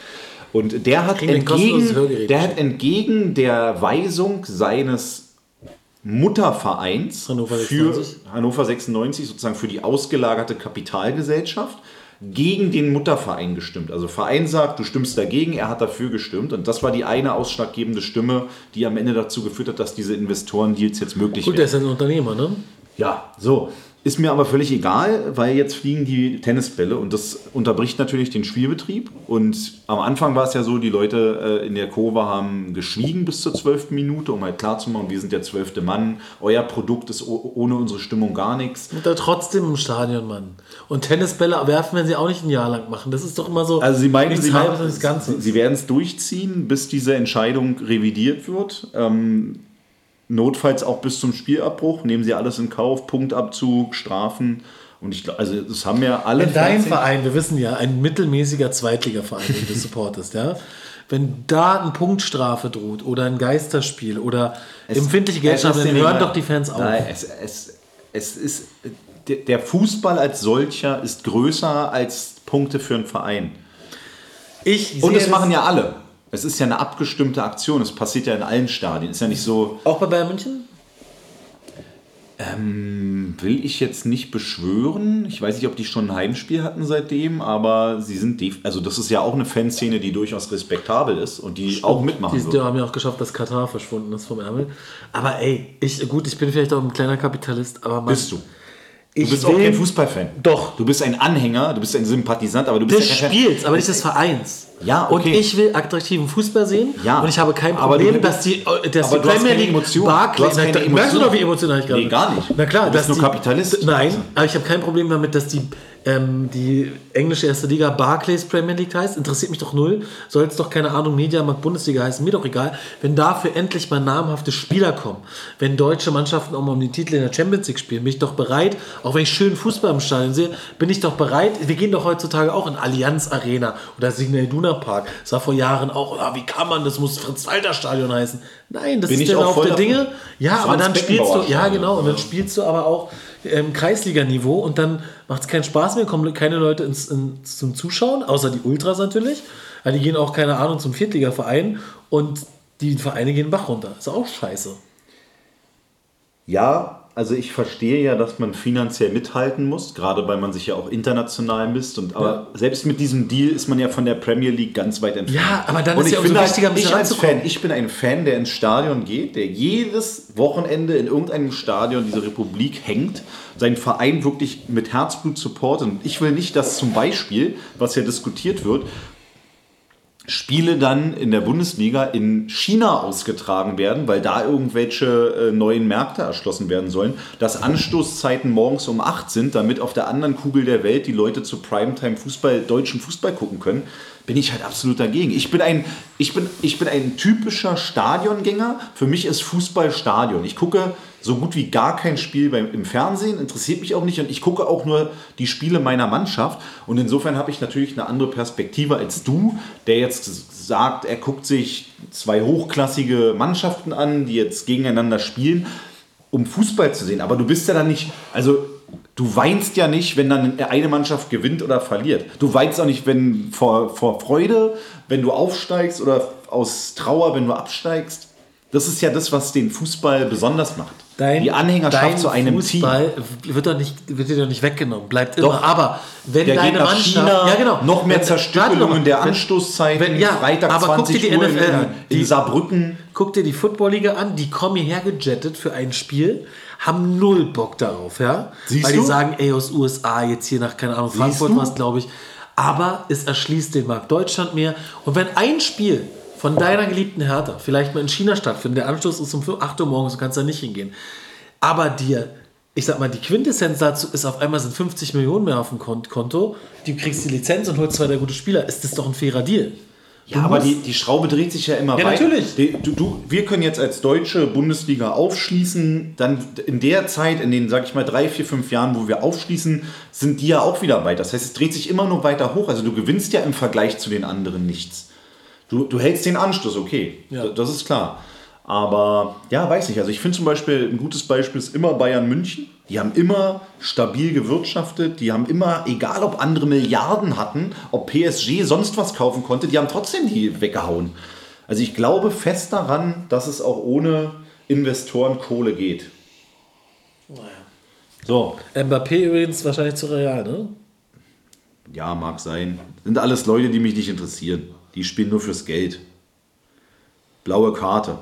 Und der hat, entgegen, der hat entgegen der Weisung seines Muttervereins Hannover für Hannover 96, sozusagen für die ausgelagerte Kapitalgesellschaft, gegen den Mutterverein gestimmt. Also Verein sagt, du stimmst dagegen, er hat dafür gestimmt. Und das war die eine ausschlaggebende Stimme, die am Ende dazu geführt hat, dass diese Investoren-Deals jetzt möglich Gut, werden. Gut, der ist ein Unternehmer, ne? Ja, so. Ist mir aber völlig egal, weil jetzt fliegen die Tennisbälle und das unterbricht natürlich den Spielbetrieb. Und am Anfang war es ja so, die Leute äh, in der Kurve haben geschwiegen bis zur zwölften Minute, um halt klarzumachen, wir sind der zwölfte Mann, euer Produkt ist ohne unsere Stimmung gar nichts. Und da trotzdem im Stadion, Mann. Und Tennisbälle werfen werden sie auch nicht ein Jahr lang machen. Das ist doch immer so. Also sie meinen, sie, sie, sie werden es durchziehen, bis diese Entscheidung revidiert wird. Ähm, notfalls auch bis zum Spielabbruch, nehmen sie alles in Kauf, Punktabzug, Strafen. Und ich glaube, also das haben ja alle. Wenn dein Verein, wir wissen ja, ein mittelmäßiger Zweitligaverein, den du supportest, ja. Wenn da eine Punktstrafe droht oder ein Geisterspiel oder es, empfindliche Geldstrafe, dann hören doch die Fans auf. Nein, es, es, es ist, der Fußball als solcher ist größer als Punkte für einen Verein. Ich Und das machen ja alle. Es ist ja eine abgestimmte Aktion. Es passiert ja in allen Stadien. Ist ja nicht so. Auch bei Bayern München? Ähm, will ich jetzt nicht beschwören. Ich weiß nicht, ob die schon ein Heimspiel hatten seitdem, aber sie sind, also das ist ja auch eine Fanszene, die durchaus respektabel ist und die Stimmt. auch mitmachen Die, die haben ja auch geschafft, dass Katar verschwunden ist vom Ärmel. Aber ey, ich, gut, ich bin vielleicht auch ein kleiner Kapitalist, aber man, Bist du? Du bist auch kein Fußballfan. Doch. Du bist ein Anhänger, du bist ein Sympathisant, aber du bist des ja kein Spiels, aber nicht des Vereins. Ja, okay. Und ich will attraktiven Fußball sehen. Ja. Und ich habe kein Problem, du, dass die, dass aber die Premier League Emotion. Barclays, du hast keine Emotion. Merkst du doch, wie emotional ich gerade Nee, gar nicht. Na klar. Du bist nur die, Kapitalist. Nein, aber ich habe kein Problem damit, dass die ähm, die englische erste Liga Barclays Premier League heißt, interessiert mich doch null. Soll es doch keine Ahnung, Mediamarkt Bundesliga heißen, mir doch egal. Wenn dafür endlich mal namhafte Spieler kommen, wenn deutsche Mannschaften auch mal um die Titel in der Champions League spielen, bin ich doch bereit, auch wenn ich schön Fußball im Stadion sehe, bin ich doch bereit. Wir gehen doch heutzutage auch in Allianz Arena oder Signal Iduna Park. Das war vor Jahren auch, ah, wie kann man, das muss Fritz-Walter-Stadion heißen. Nein, das bin ist der Lauf der Dinge. Ja, aber dann spielst du, ja genau, und dann spielst du aber auch ähm, Kreisliga-Niveau und dann macht es keinen Spaß mehr, kommen keine Leute ins, ins, zum Zuschauen, außer die Ultras natürlich. Ja, die gehen auch, keine Ahnung, zum Viertliga-Verein und die Vereine gehen Bach runter. Ist auch scheiße. Ja, also ich verstehe ja, dass man finanziell mithalten muss, gerade weil man sich ja auch international misst. Und, aber ja. selbst mit diesem Deal ist man ja von der Premier League ganz weit entfernt. Ja, aber dann und ist ja umso halt, wichtiger, ich als Fan, ich bin ein Fan, der ins Stadion geht, der jedes Wochenende in irgendeinem Stadion dieser Republik hängt, seinen Verein wirklich mit Herzblut supportet. Und ich will nicht, dass zum Beispiel, was ja diskutiert wird, Spiele dann in der Bundesliga in China ausgetragen werden, weil da irgendwelche äh, neuen Märkte erschlossen werden sollen, dass Anstoßzeiten morgens um 8 sind, damit auf der anderen Kugel der Welt die Leute zu Primetime Fußball, deutschen Fußball gucken können, bin ich halt absolut dagegen. Ich bin ein, ich bin, ich bin ein typischer Stadiongänger. Für mich ist Fußball Stadion. Ich gucke so gut wie gar kein Spiel beim, im Fernsehen, interessiert mich auch nicht und ich gucke auch nur die Spiele meiner Mannschaft und insofern habe ich natürlich eine andere Perspektive als du, der jetzt sagt, er guckt sich zwei hochklassige Mannschaften an, die jetzt gegeneinander spielen, um Fußball zu sehen. Aber du bist ja dann nicht, also du weinst ja nicht, wenn dann eine Mannschaft gewinnt oder verliert. Du weinst auch nicht, wenn vor, vor Freude, wenn du aufsteigst oder aus Trauer, wenn du absteigst. Das ist ja das, was den Fußball besonders macht. Dein, die Anhängerschaft zu einem Fußball Team. Wird, doch nicht, wird dir doch nicht weggenommen, bleibt immer. Doch. aber wenn Der deine geht nach Mannschaft. China, ja, genau. noch mehr Zerstückelungen der Anstoßzeiten, wenn- ja, Freitag aber guck dir 20 die Uhr NFL an. in, Die- in Saarbrücken. Guck dir die Footballliga an, die kommen hierher gejettet für ein Spiel, haben null Bock darauf, ja? Siehst Weil du? die sagen, ey, aus USA, jetzt hier nach, keine Ahnung, Frankfurt du? was, glaube ich. Aber es erschließt den Markt Deutschland mehr. Und wenn ein Spiel von deiner geliebten Hertha vielleicht mal in China stattfindet, der Anschluss ist um 8 Uhr morgens, du kannst da nicht hingehen. Aber dir, ich sag mal, die Quintessenz dazu ist, auf einmal sind 50 Millionen mehr auf dem Kont- Konto, du kriegst die Lizenz und holst zwei der gute Spieler. Ist das doch ein fairer Deal? Ja, aber die, die Schraube dreht sich ja immer Ja, weiter. natürlich. Die, du, du, wir können jetzt als deutsche Bundesliga aufschließen. Dann in der Zeit, in den, sag ich mal, drei, vier, fünf Jahren, wo wir aufschließen, sind die ja auch wieder weit. Das heißt, es dreht sich immer nur weiter hoch. Also du gewinnst ja im Vergleich zu den anderen nichts. Du, du hältst den Anschluss, okay. Ja. Das ist klar. Aber ja, weiß nicht. Also ich finde zum Beispiel, ein gutes Beispiel ist immer Bayern München. Die haben immer stabil gewirtschaftet. Die haben immer, egal ob andere Milliarden hatten, ob PSG sonst was kaufen konnte, die haben trotzdem die weggehauen. Also ich glaube fest daran, dass es auch ohne Investoren Kohle geht. So, Mbappé übrigens wahrscheinlich zu Real, ne? ja, mag sein. Sind alles Leute, die mich nicht interessieren. Die spielen nur fürs Geld. Blaue Karte.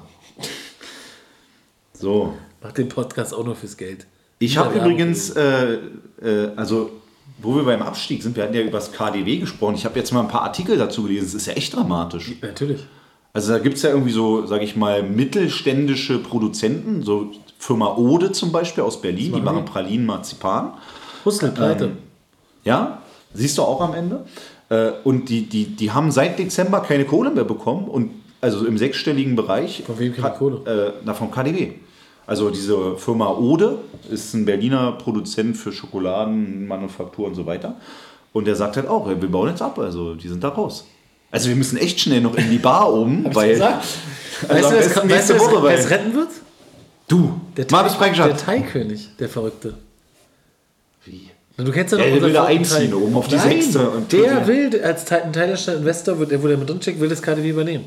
So. Macht den Podcast auch nur fürs Geld. Ich habe übrigens, äh, äh, also wo wir beim Abstieg sind, wir hatten ja über das KDW gesprochen. Ich habe jetzt mal ein paar Artikel dazu gelesen. Es ist ja echt dramatisch. Natürlich. Also da gibt es ja irgendwie so, sage ich mal, mittelständische Produzenten, so Firma Ode zum Beispiel aus Berlin, die machen Pralinen, Marzipan. Hustel, pleite. Ja, siehst du auch am Ende. Äh, und die, die, die haben seit Dezember keine Kohle mehr bekommen und also im sechsstelligen Bereich. Von wem Ka- Kohle? Äh, na, vom KDW. Also diese Firma Ode ist ein Berliner Produzent für Schokoladen, Manufaktur und so weiter. Und der sagt halt auch, wir bauen jetzt ab, also die sind da raus. Also wir müssen echt schnell noch in die Bar um, weil. gesagt? Also weißt du, besten wer weißt nächste du, Woche, weil- es retten wird? Du, Der, mal hab ich's der. Thai-König, der Verrückte. Du kennst ja noch Ja, der will da einziehen, oben auf die Nein, Sechste und- Der will, als ein thailändischer Investor, der, wo der mit drinsteckt, will das KDW übernehmen.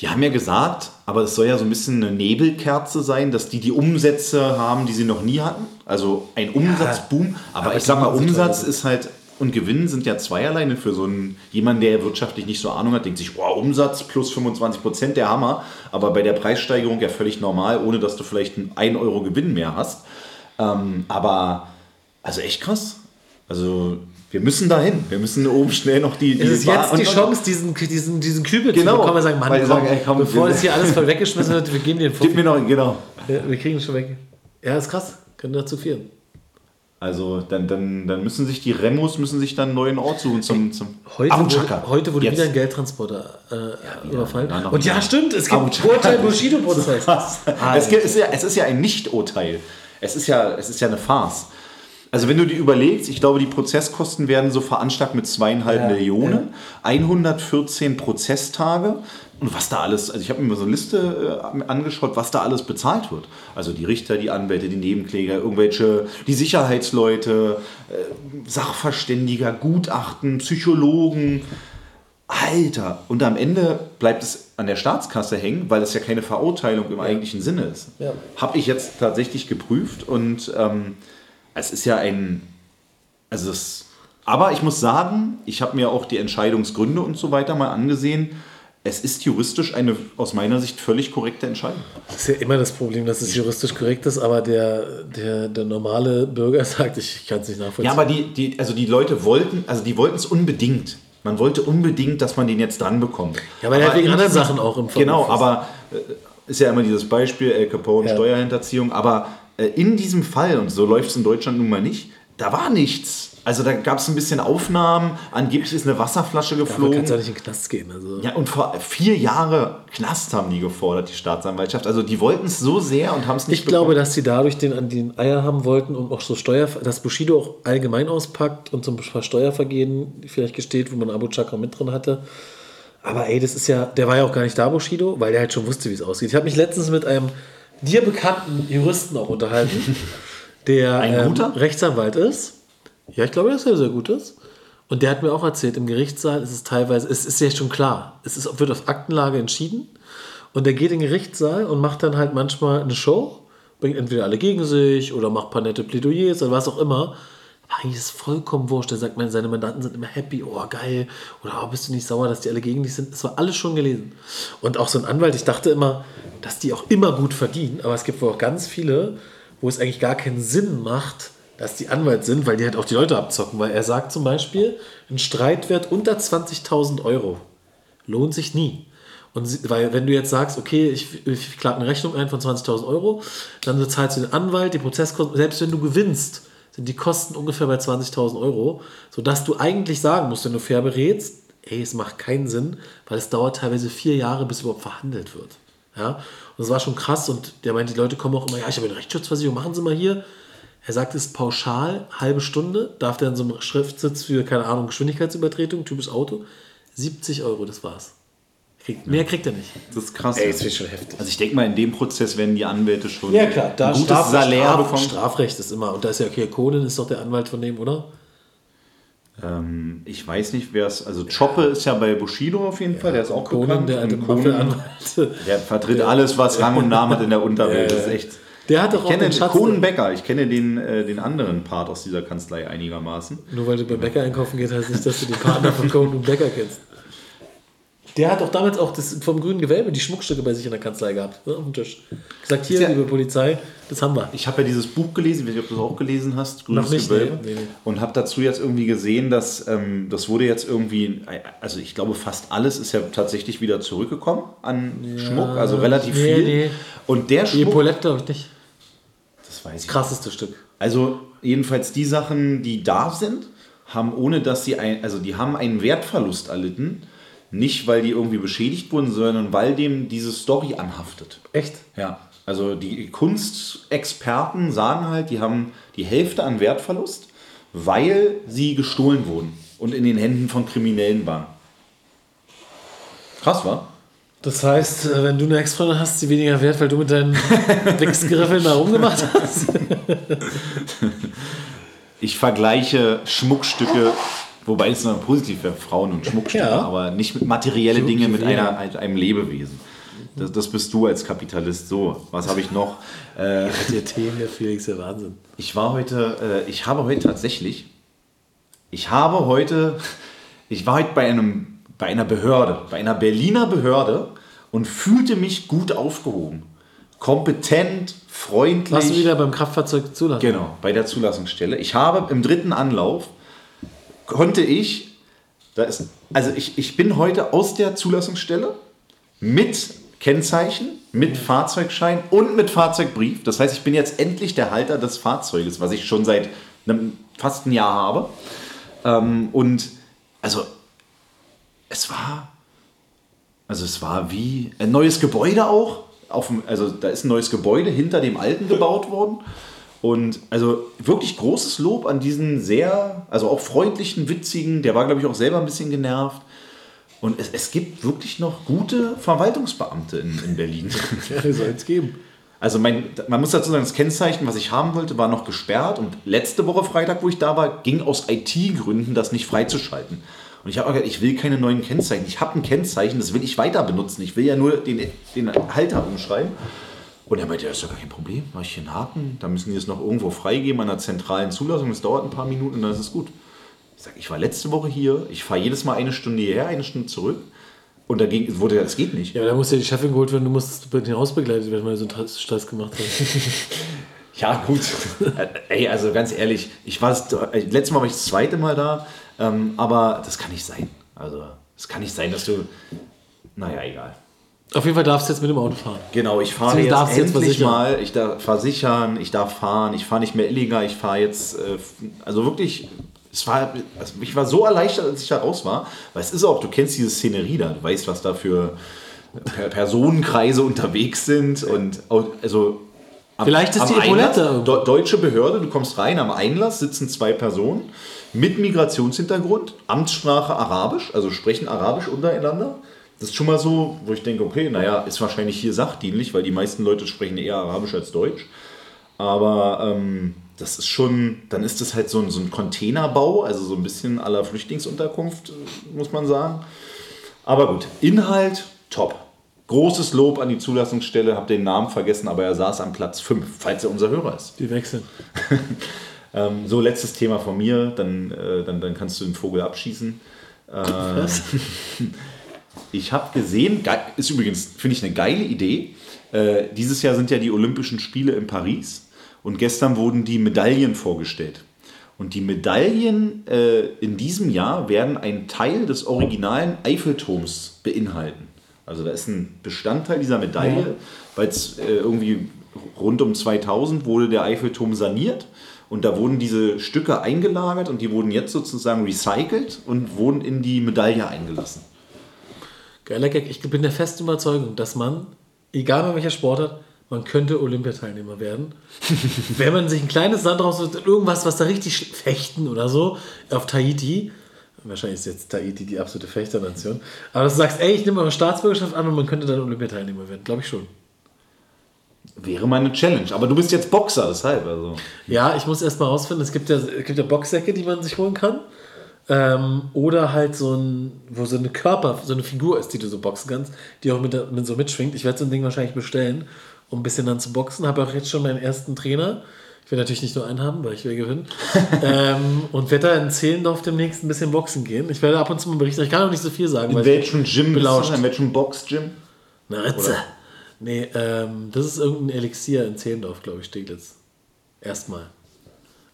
Die haben ja gesagt, aber es soll ja so ein bisschen eine Nebelkerze sein, dass die die Umsätze haben, die sie noch nie hatten. Also ein Umsatzboom. Aber, aber ich sag mal, Umsatz ist halt und Gewinn sind ja zweierlei. Für so einen jemand, der wirtschaftlich nicht so Ahnung hat, denkt sich, wow, Umsatz plus 25 Prozent, der Hammer. Aber bei der Preissteigerung ja völlig normal, ohne dass du vielleicht einen 1 Euro Gewinn mehr hast. Ähm, aber also echt krass. Also wir müssen dahin. Wir müssen oben schnell noch die. die Es ist Bar- jetzt die Chance, diesen, diesen, diesen Kübel Genau. zu bekommen. Wir sagen, Mann, komm, sagen, ey, komm, bevor das hier alles voll weggeschmissen wird, wir geben den Gib mir noch, genau. wir, wir kriegen ihn schon weg. Ja, ist krass. Können dazu führen. Also dann, dann, dann müssen sich die Remos müssen sich dann einen neuen Ort suchen zum, zum Heute wurde, heute wurde Jetzt. wieder ein Geldtransporter äh, überfallen. ja, Und ja, wieder. stimmt, es gibt Chaka. Urteil Bushido-Prozess. es, gibt, es, ist ja, es ist ja ein Nicht-Urteil. Es ist ja, es ist ja eine Farce. Also wenn du dir überlegst, ich glaube, die Prozesskosten werden so veranschlagt mit zweieinhalb Ja, Millionen, 114 Prozesstage und was da alles, also ich habe mir mal so eine Liste äh, angeschaut, was da alles bezahlt wird. Also die Richter, die Anwälte, die Nebenkläger, irgendwelche, die Sicherheitsleute, äh, Sachverständiger, Gutachten, Psychologen. Alter, und am Ende bleibt es an der Staatskasse hängen, weil es ja keine Verurteilung im eigentlichen Sinne ist. Ja. Habe ich jetzt tatsächlich geprüft und ähm, es ist ja ein, also es, aber ich muss sagen, ich habe mir auch die Entscheidungsgründe und so weiter mal angesehen. Es ist juristisch eine aus meiner Sicht völlig korrekte Entscheidung. Das ist ja immer das Problem, dass es juristisch korrekt ist, aber der, der, der normale Bürger sagt, ich kann es nicht nachvollziehen. Ja, aber die, die, also die Leute wollten, also die wollten es unbedingt. Man wollte unbedingt, dass man den jetzt dran bekommt. Ja, weil er Aber wegen anderen Sachen auch im Genau, Fokus ist. aber äh, ist ja immer dieses Beispiel El Capone, Ja. Steuerhinterziehung. Aber in diesem Fall, und so läuft es in Deutschland nun mal nicht, da war nichts. Also da gab es ein bisschen Aufnahmen, angeblich ist eine Wasserflasche geflogen. kannst ja nicht in den Knast gehen. Also. Ja, und vor vier Jahre Knast haben die gefordert, die Staatsanwaltschaft. Also die wollten es so sehr und haben es nicht Ich glaube, dass sie dadurch den an den Eier haben wollten und auch so Steuer, dass Bushido auch allgemein auspackt und zum paar Steuervergehen vielleicht gesteht, wo man Abu Chakra mit drin hatte. Aber ey, das ist ja, der war ja auch gar nicht da, Bushido, weil der halt schon wusste, wie es aussieht. Ich habe mich letztens mit einem dir bekannten Juristen auch unterhalten, der Ein ähm, guter? Rechtsanwalt ist. Ja, ich glaube, dass er sehr gut ist. Und der hat mir auch erzählt, im Gerichtssaal ist es teilweise, es ist ja schon klar, es ist, wird auf Aktenlage entschieden. Und der geht in den Gerichtssaal und macht dann halt manchmal eine Show, bringt entweder alle gegen sich oder macht ein paar nette Plädoyers oder was auch immer. Eigentlich ist vollkommen wurscht. Der sagt, meine, seine Mandanten sind immer happy, oh geil, oder oh, bist du nicht sauer, dass die alle gegen dich sind. Das war alles schon gelesen. Und auch so ein Anwalt, ich dachte immer, dass die auch immer gut verdienen, aber es gibt wohl auch ganz viele, wo es eigentlich gar keinen Sinn macht, dass die Anwalt sind, weil die halt auch die Leute abzocken. Weil er sagt zum Beispiel, ein Streitwert unter 20.000 Euro lohnt sich nie. Und weil wenn du jetzt sagst, okay, ich, ich klage eine Rechnung ein von 20.000 Euro, dann zahlst du den Anwalt, die Prozesskosten, selbst wenn du gewinnst, sind die Kosten ungefähr bei 20.000 Euro, sodass du eigentlich sagen musst, wenn du fair berätst, ey, es macht keinen Sinn, weil es dauert teilweise vier Jahre, bis überhaupt verhandelt wird. Ja? Und das war schon krass und der meinte, die Leute kommen auch immer, ja, ich habe eine Rechtsschutzversicherung, machen Sie mal hier. Er sagt, es pauschal, halbe Stunde, darf der in so einem Schriftsitz für, keine Ahnung, Geschwindigkeitsübertretung, typisch Auto, 70 Euro, das war's. Kriegt, mehr kriegt er nicht. Das ist krass. Ey, das ich schon heftig. Also ich denke mal, in dem Prozess werden die Anwälte schon Ja klar, da ein gutes Straf, Salär Straf, bekommen. Strafrecht ist immer, und da ist ja, okay, Conan ist doch der Anwalt von dem, oder? Ähm, ich weiß nicht, wer es. Also Choppe ist ja bei Bushido auf jeden Fall, der ist auch Conan, bekannt. der alte Conan, der vertritt alles, was Rang und Namen hat in der Unterwelt. Ja, Das ist ja. echt. Der hat doch Ich auch kenne den Schatz. Conan Becker, ich kenne den, äh, den anderen Part aus dieser Kanzlei einigermaßen. Nur weil du beim Bäcker einkaufen gehst, heißt nicht, dass du den Partner von Conan und Bäcker kennst. Der hat doch damals auch das vom grünen Gewölbe die Schmuckstücke bei sich in der Kanzlei gehabt, ne, auf dem Tisch. Gesagt, hier, ja- liebe Polizei, das haben wir. Ich habe ja dieses Buch gelesen, ich weiß nicht, ob du es auch gelesen hast, Grünes Noch nicht, Gewölbe. nee, nee. Und habe dazu jetzt irgendwie gesehen, dass ähm, das wurde jetzt irgendwie, also ich glaube fast alles ist ja tatsächlich wieder zurückgekommen an Schmuck, also relativ nee, viel. nee. Und der Die Schmuck, Paulette glaube ich nicht. das weiß ich Krasseste Stück. Also jedenfalls die Sachen, die da sind, haben ohne dass sie ein, also die haben einen Wertverlust erlitten, nicht weil die irgendwie beschädigt wurden, sondern weil dem diese Story anhaftet. Echt? Ja, also die Kunstexperten sagen halt, die haben die Hälfte an Wertverlust, weil sie gestohlen wurden und in den Händen von Kriminellen waren. Krass, war? Das heißt, äh, wenn du eine Ex-Freundin hast, ist sie weniger wert, weil du mit deinen Wichsgriffeln da rumgemacht hast? Ich vergleiche Schmuckstücke, wobei es noch positiv wäre, Frauen und Schmuckstücke, Ja. aber nicht mit materielle Dinge mit einer, einem Lebewesen. Das, das bist du als Kapitalist. So, was habe ich noch? Äh, Der Themen, der Felix, der Wahnsinn. ich war heute, äh, ich habe heute tatsächlich, ich habe heute, ich war heute bei einem, bei einer Behörde, bei einer Berliner Behörde und fühlte mich gut aufgehoben. Kompetent, freundlich. Warst du wieder beim Kraftfahrzeug zulassen? Genau, bei der Zulassungsstelle. Ich habe im dritten Anlauf, konnte ich, ist, also ich, ich bin heute aus der Zulassungsstelle mit Kennzeichen, mit Fahrzeugschein und mit Fahrzeugbrief. Das heißt, ich bin jetzt endlich der Halter des Fahrzeuges, was ich schon seit einem, fast einem Jahr habe. Ähm, und also, es war, also es war wie ein neues Gebäude auch. Auf also da ist ein neues Gebäude hinter dem alten gebaut worden. Und also wirklich großes Lob an diesen sehr, also auch freundlichen, witzigen, der war glaube ich auch selber ein bisschen genervt. Und es, es gibt wirklich noch gute Verwaltungsbeamte in, in Berlin. Ja, soll es geben. Also mein, man muss dazu sagen, das Kennzeichen, was ich haben wollte, war noch gesperrt. Und letzte Woche Freitag, wo ich da war, ging aus IT-Gründen das nicht freizuschalten. Und ich habe auch gesagt, ich will keine neuen Kennzeichen. Ich habe ein Kennzeichen, das will ich weiter benutzen. Ich will ja nur den, den Halter umschreiben. Und er meinte, das ist ja gar kein Problem. Mache ich hier einen Haken. Da müssen die es noch irgendwo freigeben an der zentralen Zulassung. Das dauert ein paar Minuten und dann ist es gut. Ich sage, ich war letzte Woche hier. Ich fahre jedes Mal eine Stunde hierher, eine Stunde zurück. Und dagegen wurde das geht nicht. Ja, da muss ja die Chefin geholt werden, du musst den Hausbegleitet werden, weil du so einen Stress gemacht hast. Ja, gut. Ey, also ganz ehrlich, ich war äh, letztes Mal war ich das zweite Mal da, ähm, aber das kann nicht sein. Also, es kann nicht sein, dass du. Naja, egal. Auf jeden Fall darfst du jetzt mit dem Auto fahren. Genau, ich fahre jetzt darf's jetzt endlich versichern. mal, ich darf versichern, ich darf fahren, ich fahre nicht mehr illegal, ich fahre jetzt, äh, also wirklich, es war, also ich war so erleichtert, als ich da raus war, weil es ist auch, du kennst diese Szenerie da, du weißt, was da für per Personenkreise unterwegs sind und also am, Vielleicht ist die Einlass, Do deutsche Behörde, du kommst rein, am Einlass sitzen zwei Personen mit Migrationshintergrund, Amtssprache Arabisch, also sprechen Arabisch untereinander. Das ist schon mal so, wo ich denke, okay, naja, ist wahrscheinlich hier sachdienlich, weil die meisten Leute sprechen eher Arabisch als Deutsch. Aber ähm, das ist schon, dann ist das halt so ein, so ein Containerbau, also so ein bisschen aller Flüchtlingsunterkunft, äh, muss man sagen. Aber gut, Inhalt top. Großes Lob an die Zulassungsstelle, habe den Namen vergessen, aber er saß am Platz 5, falls er unser Hörer ist. Die wechseln. Ähm, so, letztes Thema von mir, dann, äh, dann, dann kannst du den Vogel abschießen. Was? Ich habe gesehen, ge- ist übrigens, finde ich, eine geile Idee. Äh, dieses Jahr sind ja die Olympischen Spiele in Paris und gestern wurden die Medaillen vorgestellt. Und die Medaillen äh, in diesem Jahr werden einen Teil des originalen Eiffelturms beinhalten. Also da ist ein Bestandteil dieser Medaille, weil es äh, irgendwie rund um 2000 wurde der Eiffelturm saniert und da wurden diese Stücke eingelagert und die wurden jetzt sozusagen recycelt und wurden in die Medaille eingelassen. Geiler Gag. Ich bin der festen Überzeugung, dass man, egal bei welcher Sportart, man könnte Olympiateilnehmer werden. Wenn man sich ein kleines Land raussucht, irgendwas, was da richtig fechten oder so, auf Tahiti. Wahrscheinlich ist jetzt Tahiti die absolute Fechternation. Aber dass du sagst, ey, ich nehme eure Staatsbürgerschaft an und man könnte dann Olympiateilnehmer werden. Glaube ich schon. Wäre mal eine Challenge. Aber du bist jetzt Boxer, deshalb. Also. Ja, ich muss erst mal rausfinden, es gibt ja, es gibt ja Boxsäcke, die man sich holen kann. Ähm, oder halt so ein, wo so eine Körper, so eine Figur ist, die du so boxen kannst, die auch mit, mit so mitschwingt. Ich werde so ein Ding wahrscheinlich bestellen, um ein bisschen dann zu boxen. Habe auch jetzt schon meinen ersten Trainer. Ich will natürlich nicht nur einen haben, weil ich will gewinnen. ähm, und werde da in Zehlendorf demnächst ein bisschen boxen gehen. Ich werde ab und zu mal berichten. Ich kann auch nicht so viel sagen. In welchem Gym belauscht. In welchem Box-Gym? Na, Ritze. Nee, ähm, das ist irgendein Elixier in Zehlendorf, glaube ich, Steglitz. Erstmal.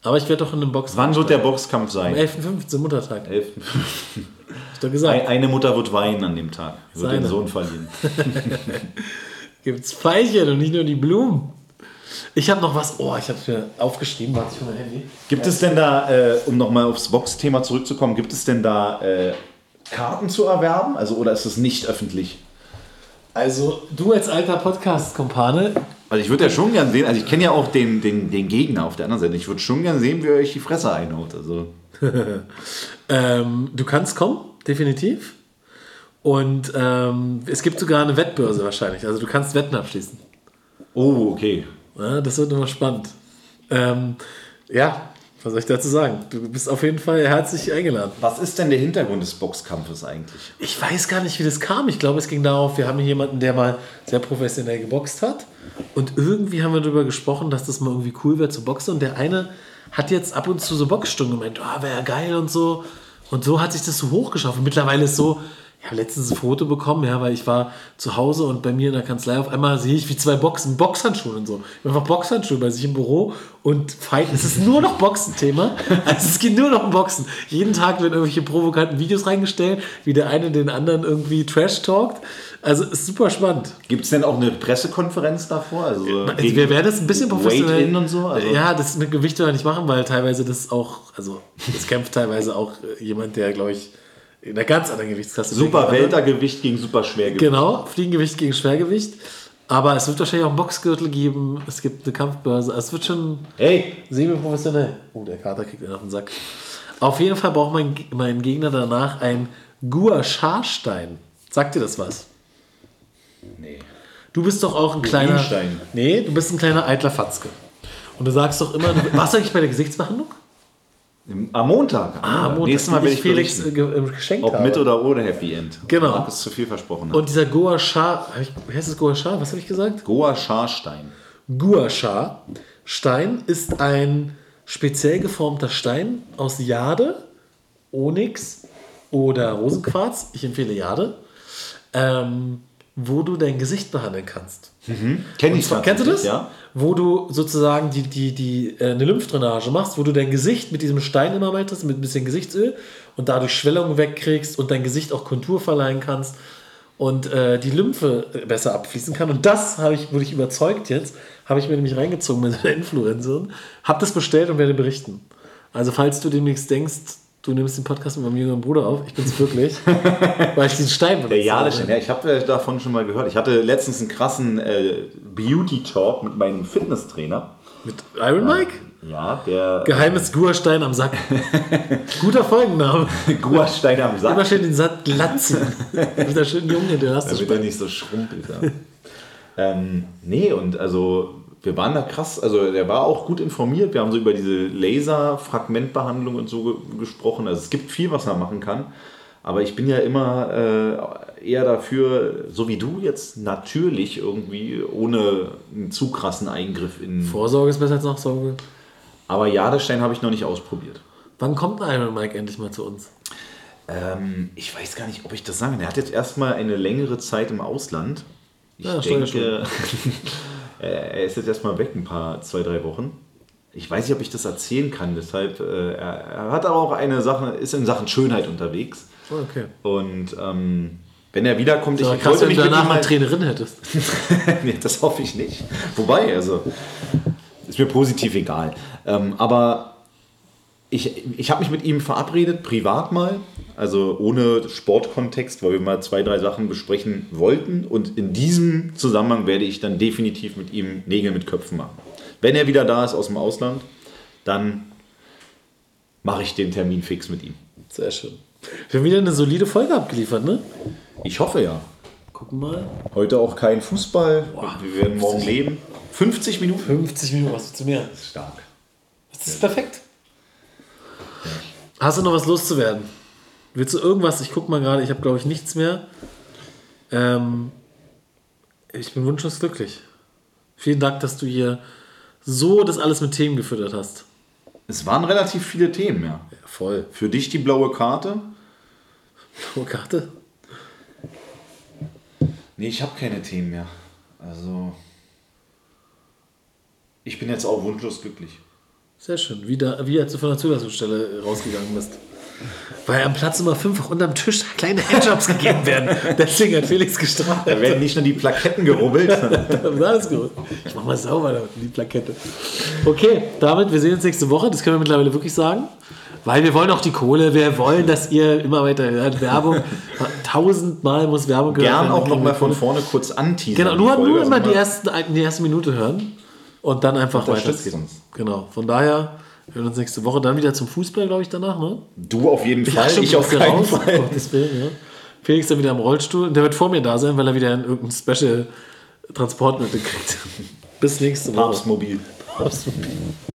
Aber ich werde doch in einem Box. Wann wird der Boxkampf Am sein? 11.15. Muttertag. Hab 11. ich doch gesagt. Ein- Eine Mutter wird weinen an dem Tag. Wird Seine. den Sohn verlieren. Gibt's Veilchen und nicht nur die Blumen. Ich habe noch was. Oh, ich habe mir aufgeschrieben. Warte, ich für mein Handy. Gibt es denn da, äh, um nochmal aufs Box-Thema zurückzukommen, gibt es denn da äh, Karten zu erwerben? Also, oder ist es nicht öffentlich? Also, du als alter Podcast-Kompane, Also ich würde ja schon gern sehen, also ich kenne ja auch den, den, den Gegner auf der anderen Seite. Ich würde schon gern sehen, wie ihr euch die Fresse einhaut. Also ähm, du kannst kommen, definitiv. Und ähm, es gibt sogar eine Wettbörse wahrscheinlich. Also, du kannst Wetten abschließen. Oh, okay. Ja, das wird immer spannend. Ähm, ja, was soll ich dazu sagen? Du bist auf jeden Fall herzlich eingeladen. Was ist denn der Hintergrund des Boxkampfes eigentlich? Ich weiß gar nicht, wie das kam. Ich glaube, es ging darauf, wir haben hier jemanden, der mal sehr professionell geboxt hat. Und irgendwie haben wir darüber gesprochen, dass das mal irgendwie cool wäre zu boxen. Und der eine hat jetzt ab und zu so Boxstunden gemeint, oh, wäre ja geil und so. Und so hat sich das so hochgeschaffen. Mittlerweile ist so, ich habe letztens ein Foto bekommen, ja, weil ich war zu Hause und bei mir in der Kanzlei auf einmal sehe ich wie zwei Boxen, Boxhandschuhe und so. Ich habe einfach Boxhandschuhe bei sich im Büro und fighten. Es ist nur noch Boxen-Thema. Also es geht nur noch um Boxen. Jeden Tag werden irgendwelche provokanten Videos reingestellt, wie der eine den anderen irgendwie trash-talkt. Also es ist super spannend. Gibt es denn auch eine Pressekonferenz davor? Also, Also gegen wir werden das ein bisschen professionell. Weight-In und so? Also, ja, das mit Gewicht wir nicht machen, weil teilweise das auch, also es kämpft teilweise auch äh, jemand, der, glaube ich, in einer ganz anderen Gewichtsklasse Super Weltergewicht gegen super Schwergewicht. Genau, Fliegengewicht gegen Schwergewicht. Aber es wird wahrscheinlich auch einen Boxgürtel geben. Es gibt eine Kampfbörse. Also Es wird schon Hey, semi-professionell. Oh, der Kater kriegt mir auf den Sack. Auf jeden Fall braucht mein, mein Gegner danach ein Gua Sha-Stein. Sagt dir das was? nee. Du bist doch auch ein kleiner. Urinstein. Nee, du bist ein kleiner eitler Fatzke. Und du sagst doch immer, du, warst du eigentlich bei der Gesichtsbehandlung? Am Montag. Ah, am Montag, Nächstes Mal werde ich Felix berichten. äh, äh, geschenkt Ob habe. mit oder ohne Happy End. Genau. Marc ist zu viel versprochen. hat. Und dieser hab ich- wie heißt das Gua Sha? Was habe ich gesagt? Goa Scharstein. Gua Sha. Stein ist ein speziell geformter Stein aus Jade, Onyx oder Rosenquarz. Ich empfehle Jade. Ähm, wo du dein Gesicht behandeln kannst. Kenn ich Kennst du das? Ja. Wo du sozusagen die, die, die, äh, eine Lymphdrainage machst, wo du dein Gesicht mit diesem Stein immer weiterst, mit ein bisschen Gesichtsöl und dadurch Schwellungen wegkriegst und dein Gesicht auch Kontur verleihen kannst und äh, die Lymphe besser abfließen kann. Und das habe ich, wurde ich überzeugt jetzt, habe ich mir nämlich reingezogen mit der Influencerin, habe das bestellt und werde berichten. Also falls du demnächst denkst, du nimmst den Podcast mit meinem jüngeren Bruder auf, ich bin es wirklich, weil ich diesen Stein benutze. Der Jahreschen, ja, ich habe äh, davon schon mal gehört. Ich hatte letztens einen krassen äh, Beauty-Talk mit meinem Fitnesstrainer. Mit Iron Mike? Ja, der Geheimes Guerstein am Sack. Guter Folgenname. Guastein am Sack. Immer schön den Sack glatt ziehen. Mit der schönen Junge, der hast du damit er nicht so schrumpelt. Ja. ähm, nee, und also wir waren da krass, also der war auch gut informiert. Wir haben so über diese Laser-Fragmentbehandlung und so ge gesprochen. Also es gibt viel, was man machen kann. Aber ich bin ja immer äh, eher dafür, so wie du jetzt, natürlich irgendwie, ohne einen zu krassen Eingriff in. Vorsorge ist besser als Nachsorge. Aber Jadestein habe ich noch nicht ausprobiert. Wann kommt ein Iron Mike endlich mal zu uns? Ähm, ich weiß gar nicht, ob ich das sagen kann. Er hat jetzt erstmal eine längere Zeit im Ausland. Ich Ja, denke, er ist jetzt erstmal weg, ein paar, zwei, drei Wochen. Ich weiß nicht, ob ich das erzählen kann. Deshalb, äh, er, er hat aber auch eine Sache, ist in Sachen Schönheit unterwegs. Oh, okay. Und ähm, wenn er wiederkommt, So, ich krass, wenn mich du danach mal- eine Trainerin hättest. nee, das hoffe ich nicht. Wobei, also, ist mir positiv egal. Ähm, aber ich, ich habe mich mit ihm verabredet, privat mal, also ohne Sportkontext, weil wir mal zwei, drei Sachen besprechen wollten. Und in diesem Zusammenhang werde ich dann definitiv mit ihm Nägel mit Köpfen machen. Wenn er wieder da ist aus dem Ausland, dann mache ich den Termin fix mit ihm. Sehr schön. Wir haben wieder eine solide Folge abgeliefert, ne? Ich hoffe ja. Gucken mal. Heute auch kein Fußball. Wir werden morgen leben. 50 Minuten. 50 Minuten, was zu mir. Stark. Das ist perfekt. Hast du noch was loszuwerden? Willst du irgendwas? Ich guck mal gerade, ich habe glaube ich nichts mehr. Ähm, ich bin wunschlos glücklich. Vielen Dank, dass du hier so das alles mit Themen gefüttert hast. Es waren relativ viele Themen, ja. Ja, voll. Für dich die blaue Karte? Oh, Karte. Nee, ich habe keine Themen mehr. Also. Ich bin jetzt auch wunschlos glücklich. Sehr schön. Wie, da, wie als du von der Zulassungsstelle rausgegangen bist. Weil am Platz Nummer 5 auch unterm Tisch kleine Handjobs gegeben werden. Deswegen hat Felix gestraft. Da werden nicht nur die Plaketten gerubbelt. Alles gut. Ich mach mal sauber damit, die Plakette. Okay, damit, wir sehen uns nächste Woche. Das können wir mittlerweile wirklich sagen. Weil wir wollen auch die Kohle. Wir wollen, dass ihr immer weiter hört. Werbung. Tausendmal muss Werbung gehört Gern werden, auch dann kriegen nochmal von vorne kurz anteasern. Genau, die nur, nur Also immer die, mal- ersten, die erste Minute hören. Und dann einfach uns. Genau. Von daher, wir hören uns nächste Woche. Dann wieder zum Fußball, glaube ich, danach, ne? Du auf jeden Fall, stimmt, ich auf keinen raus. Fall. Gottes Willen, ja. Felix dann wieder im Rollstuhl. Und der wird vor mir da sein, weil er wieder in irgendein Special Transportmittel kriegt. Bis nächste Woche. Papstmobil. Papstmobil.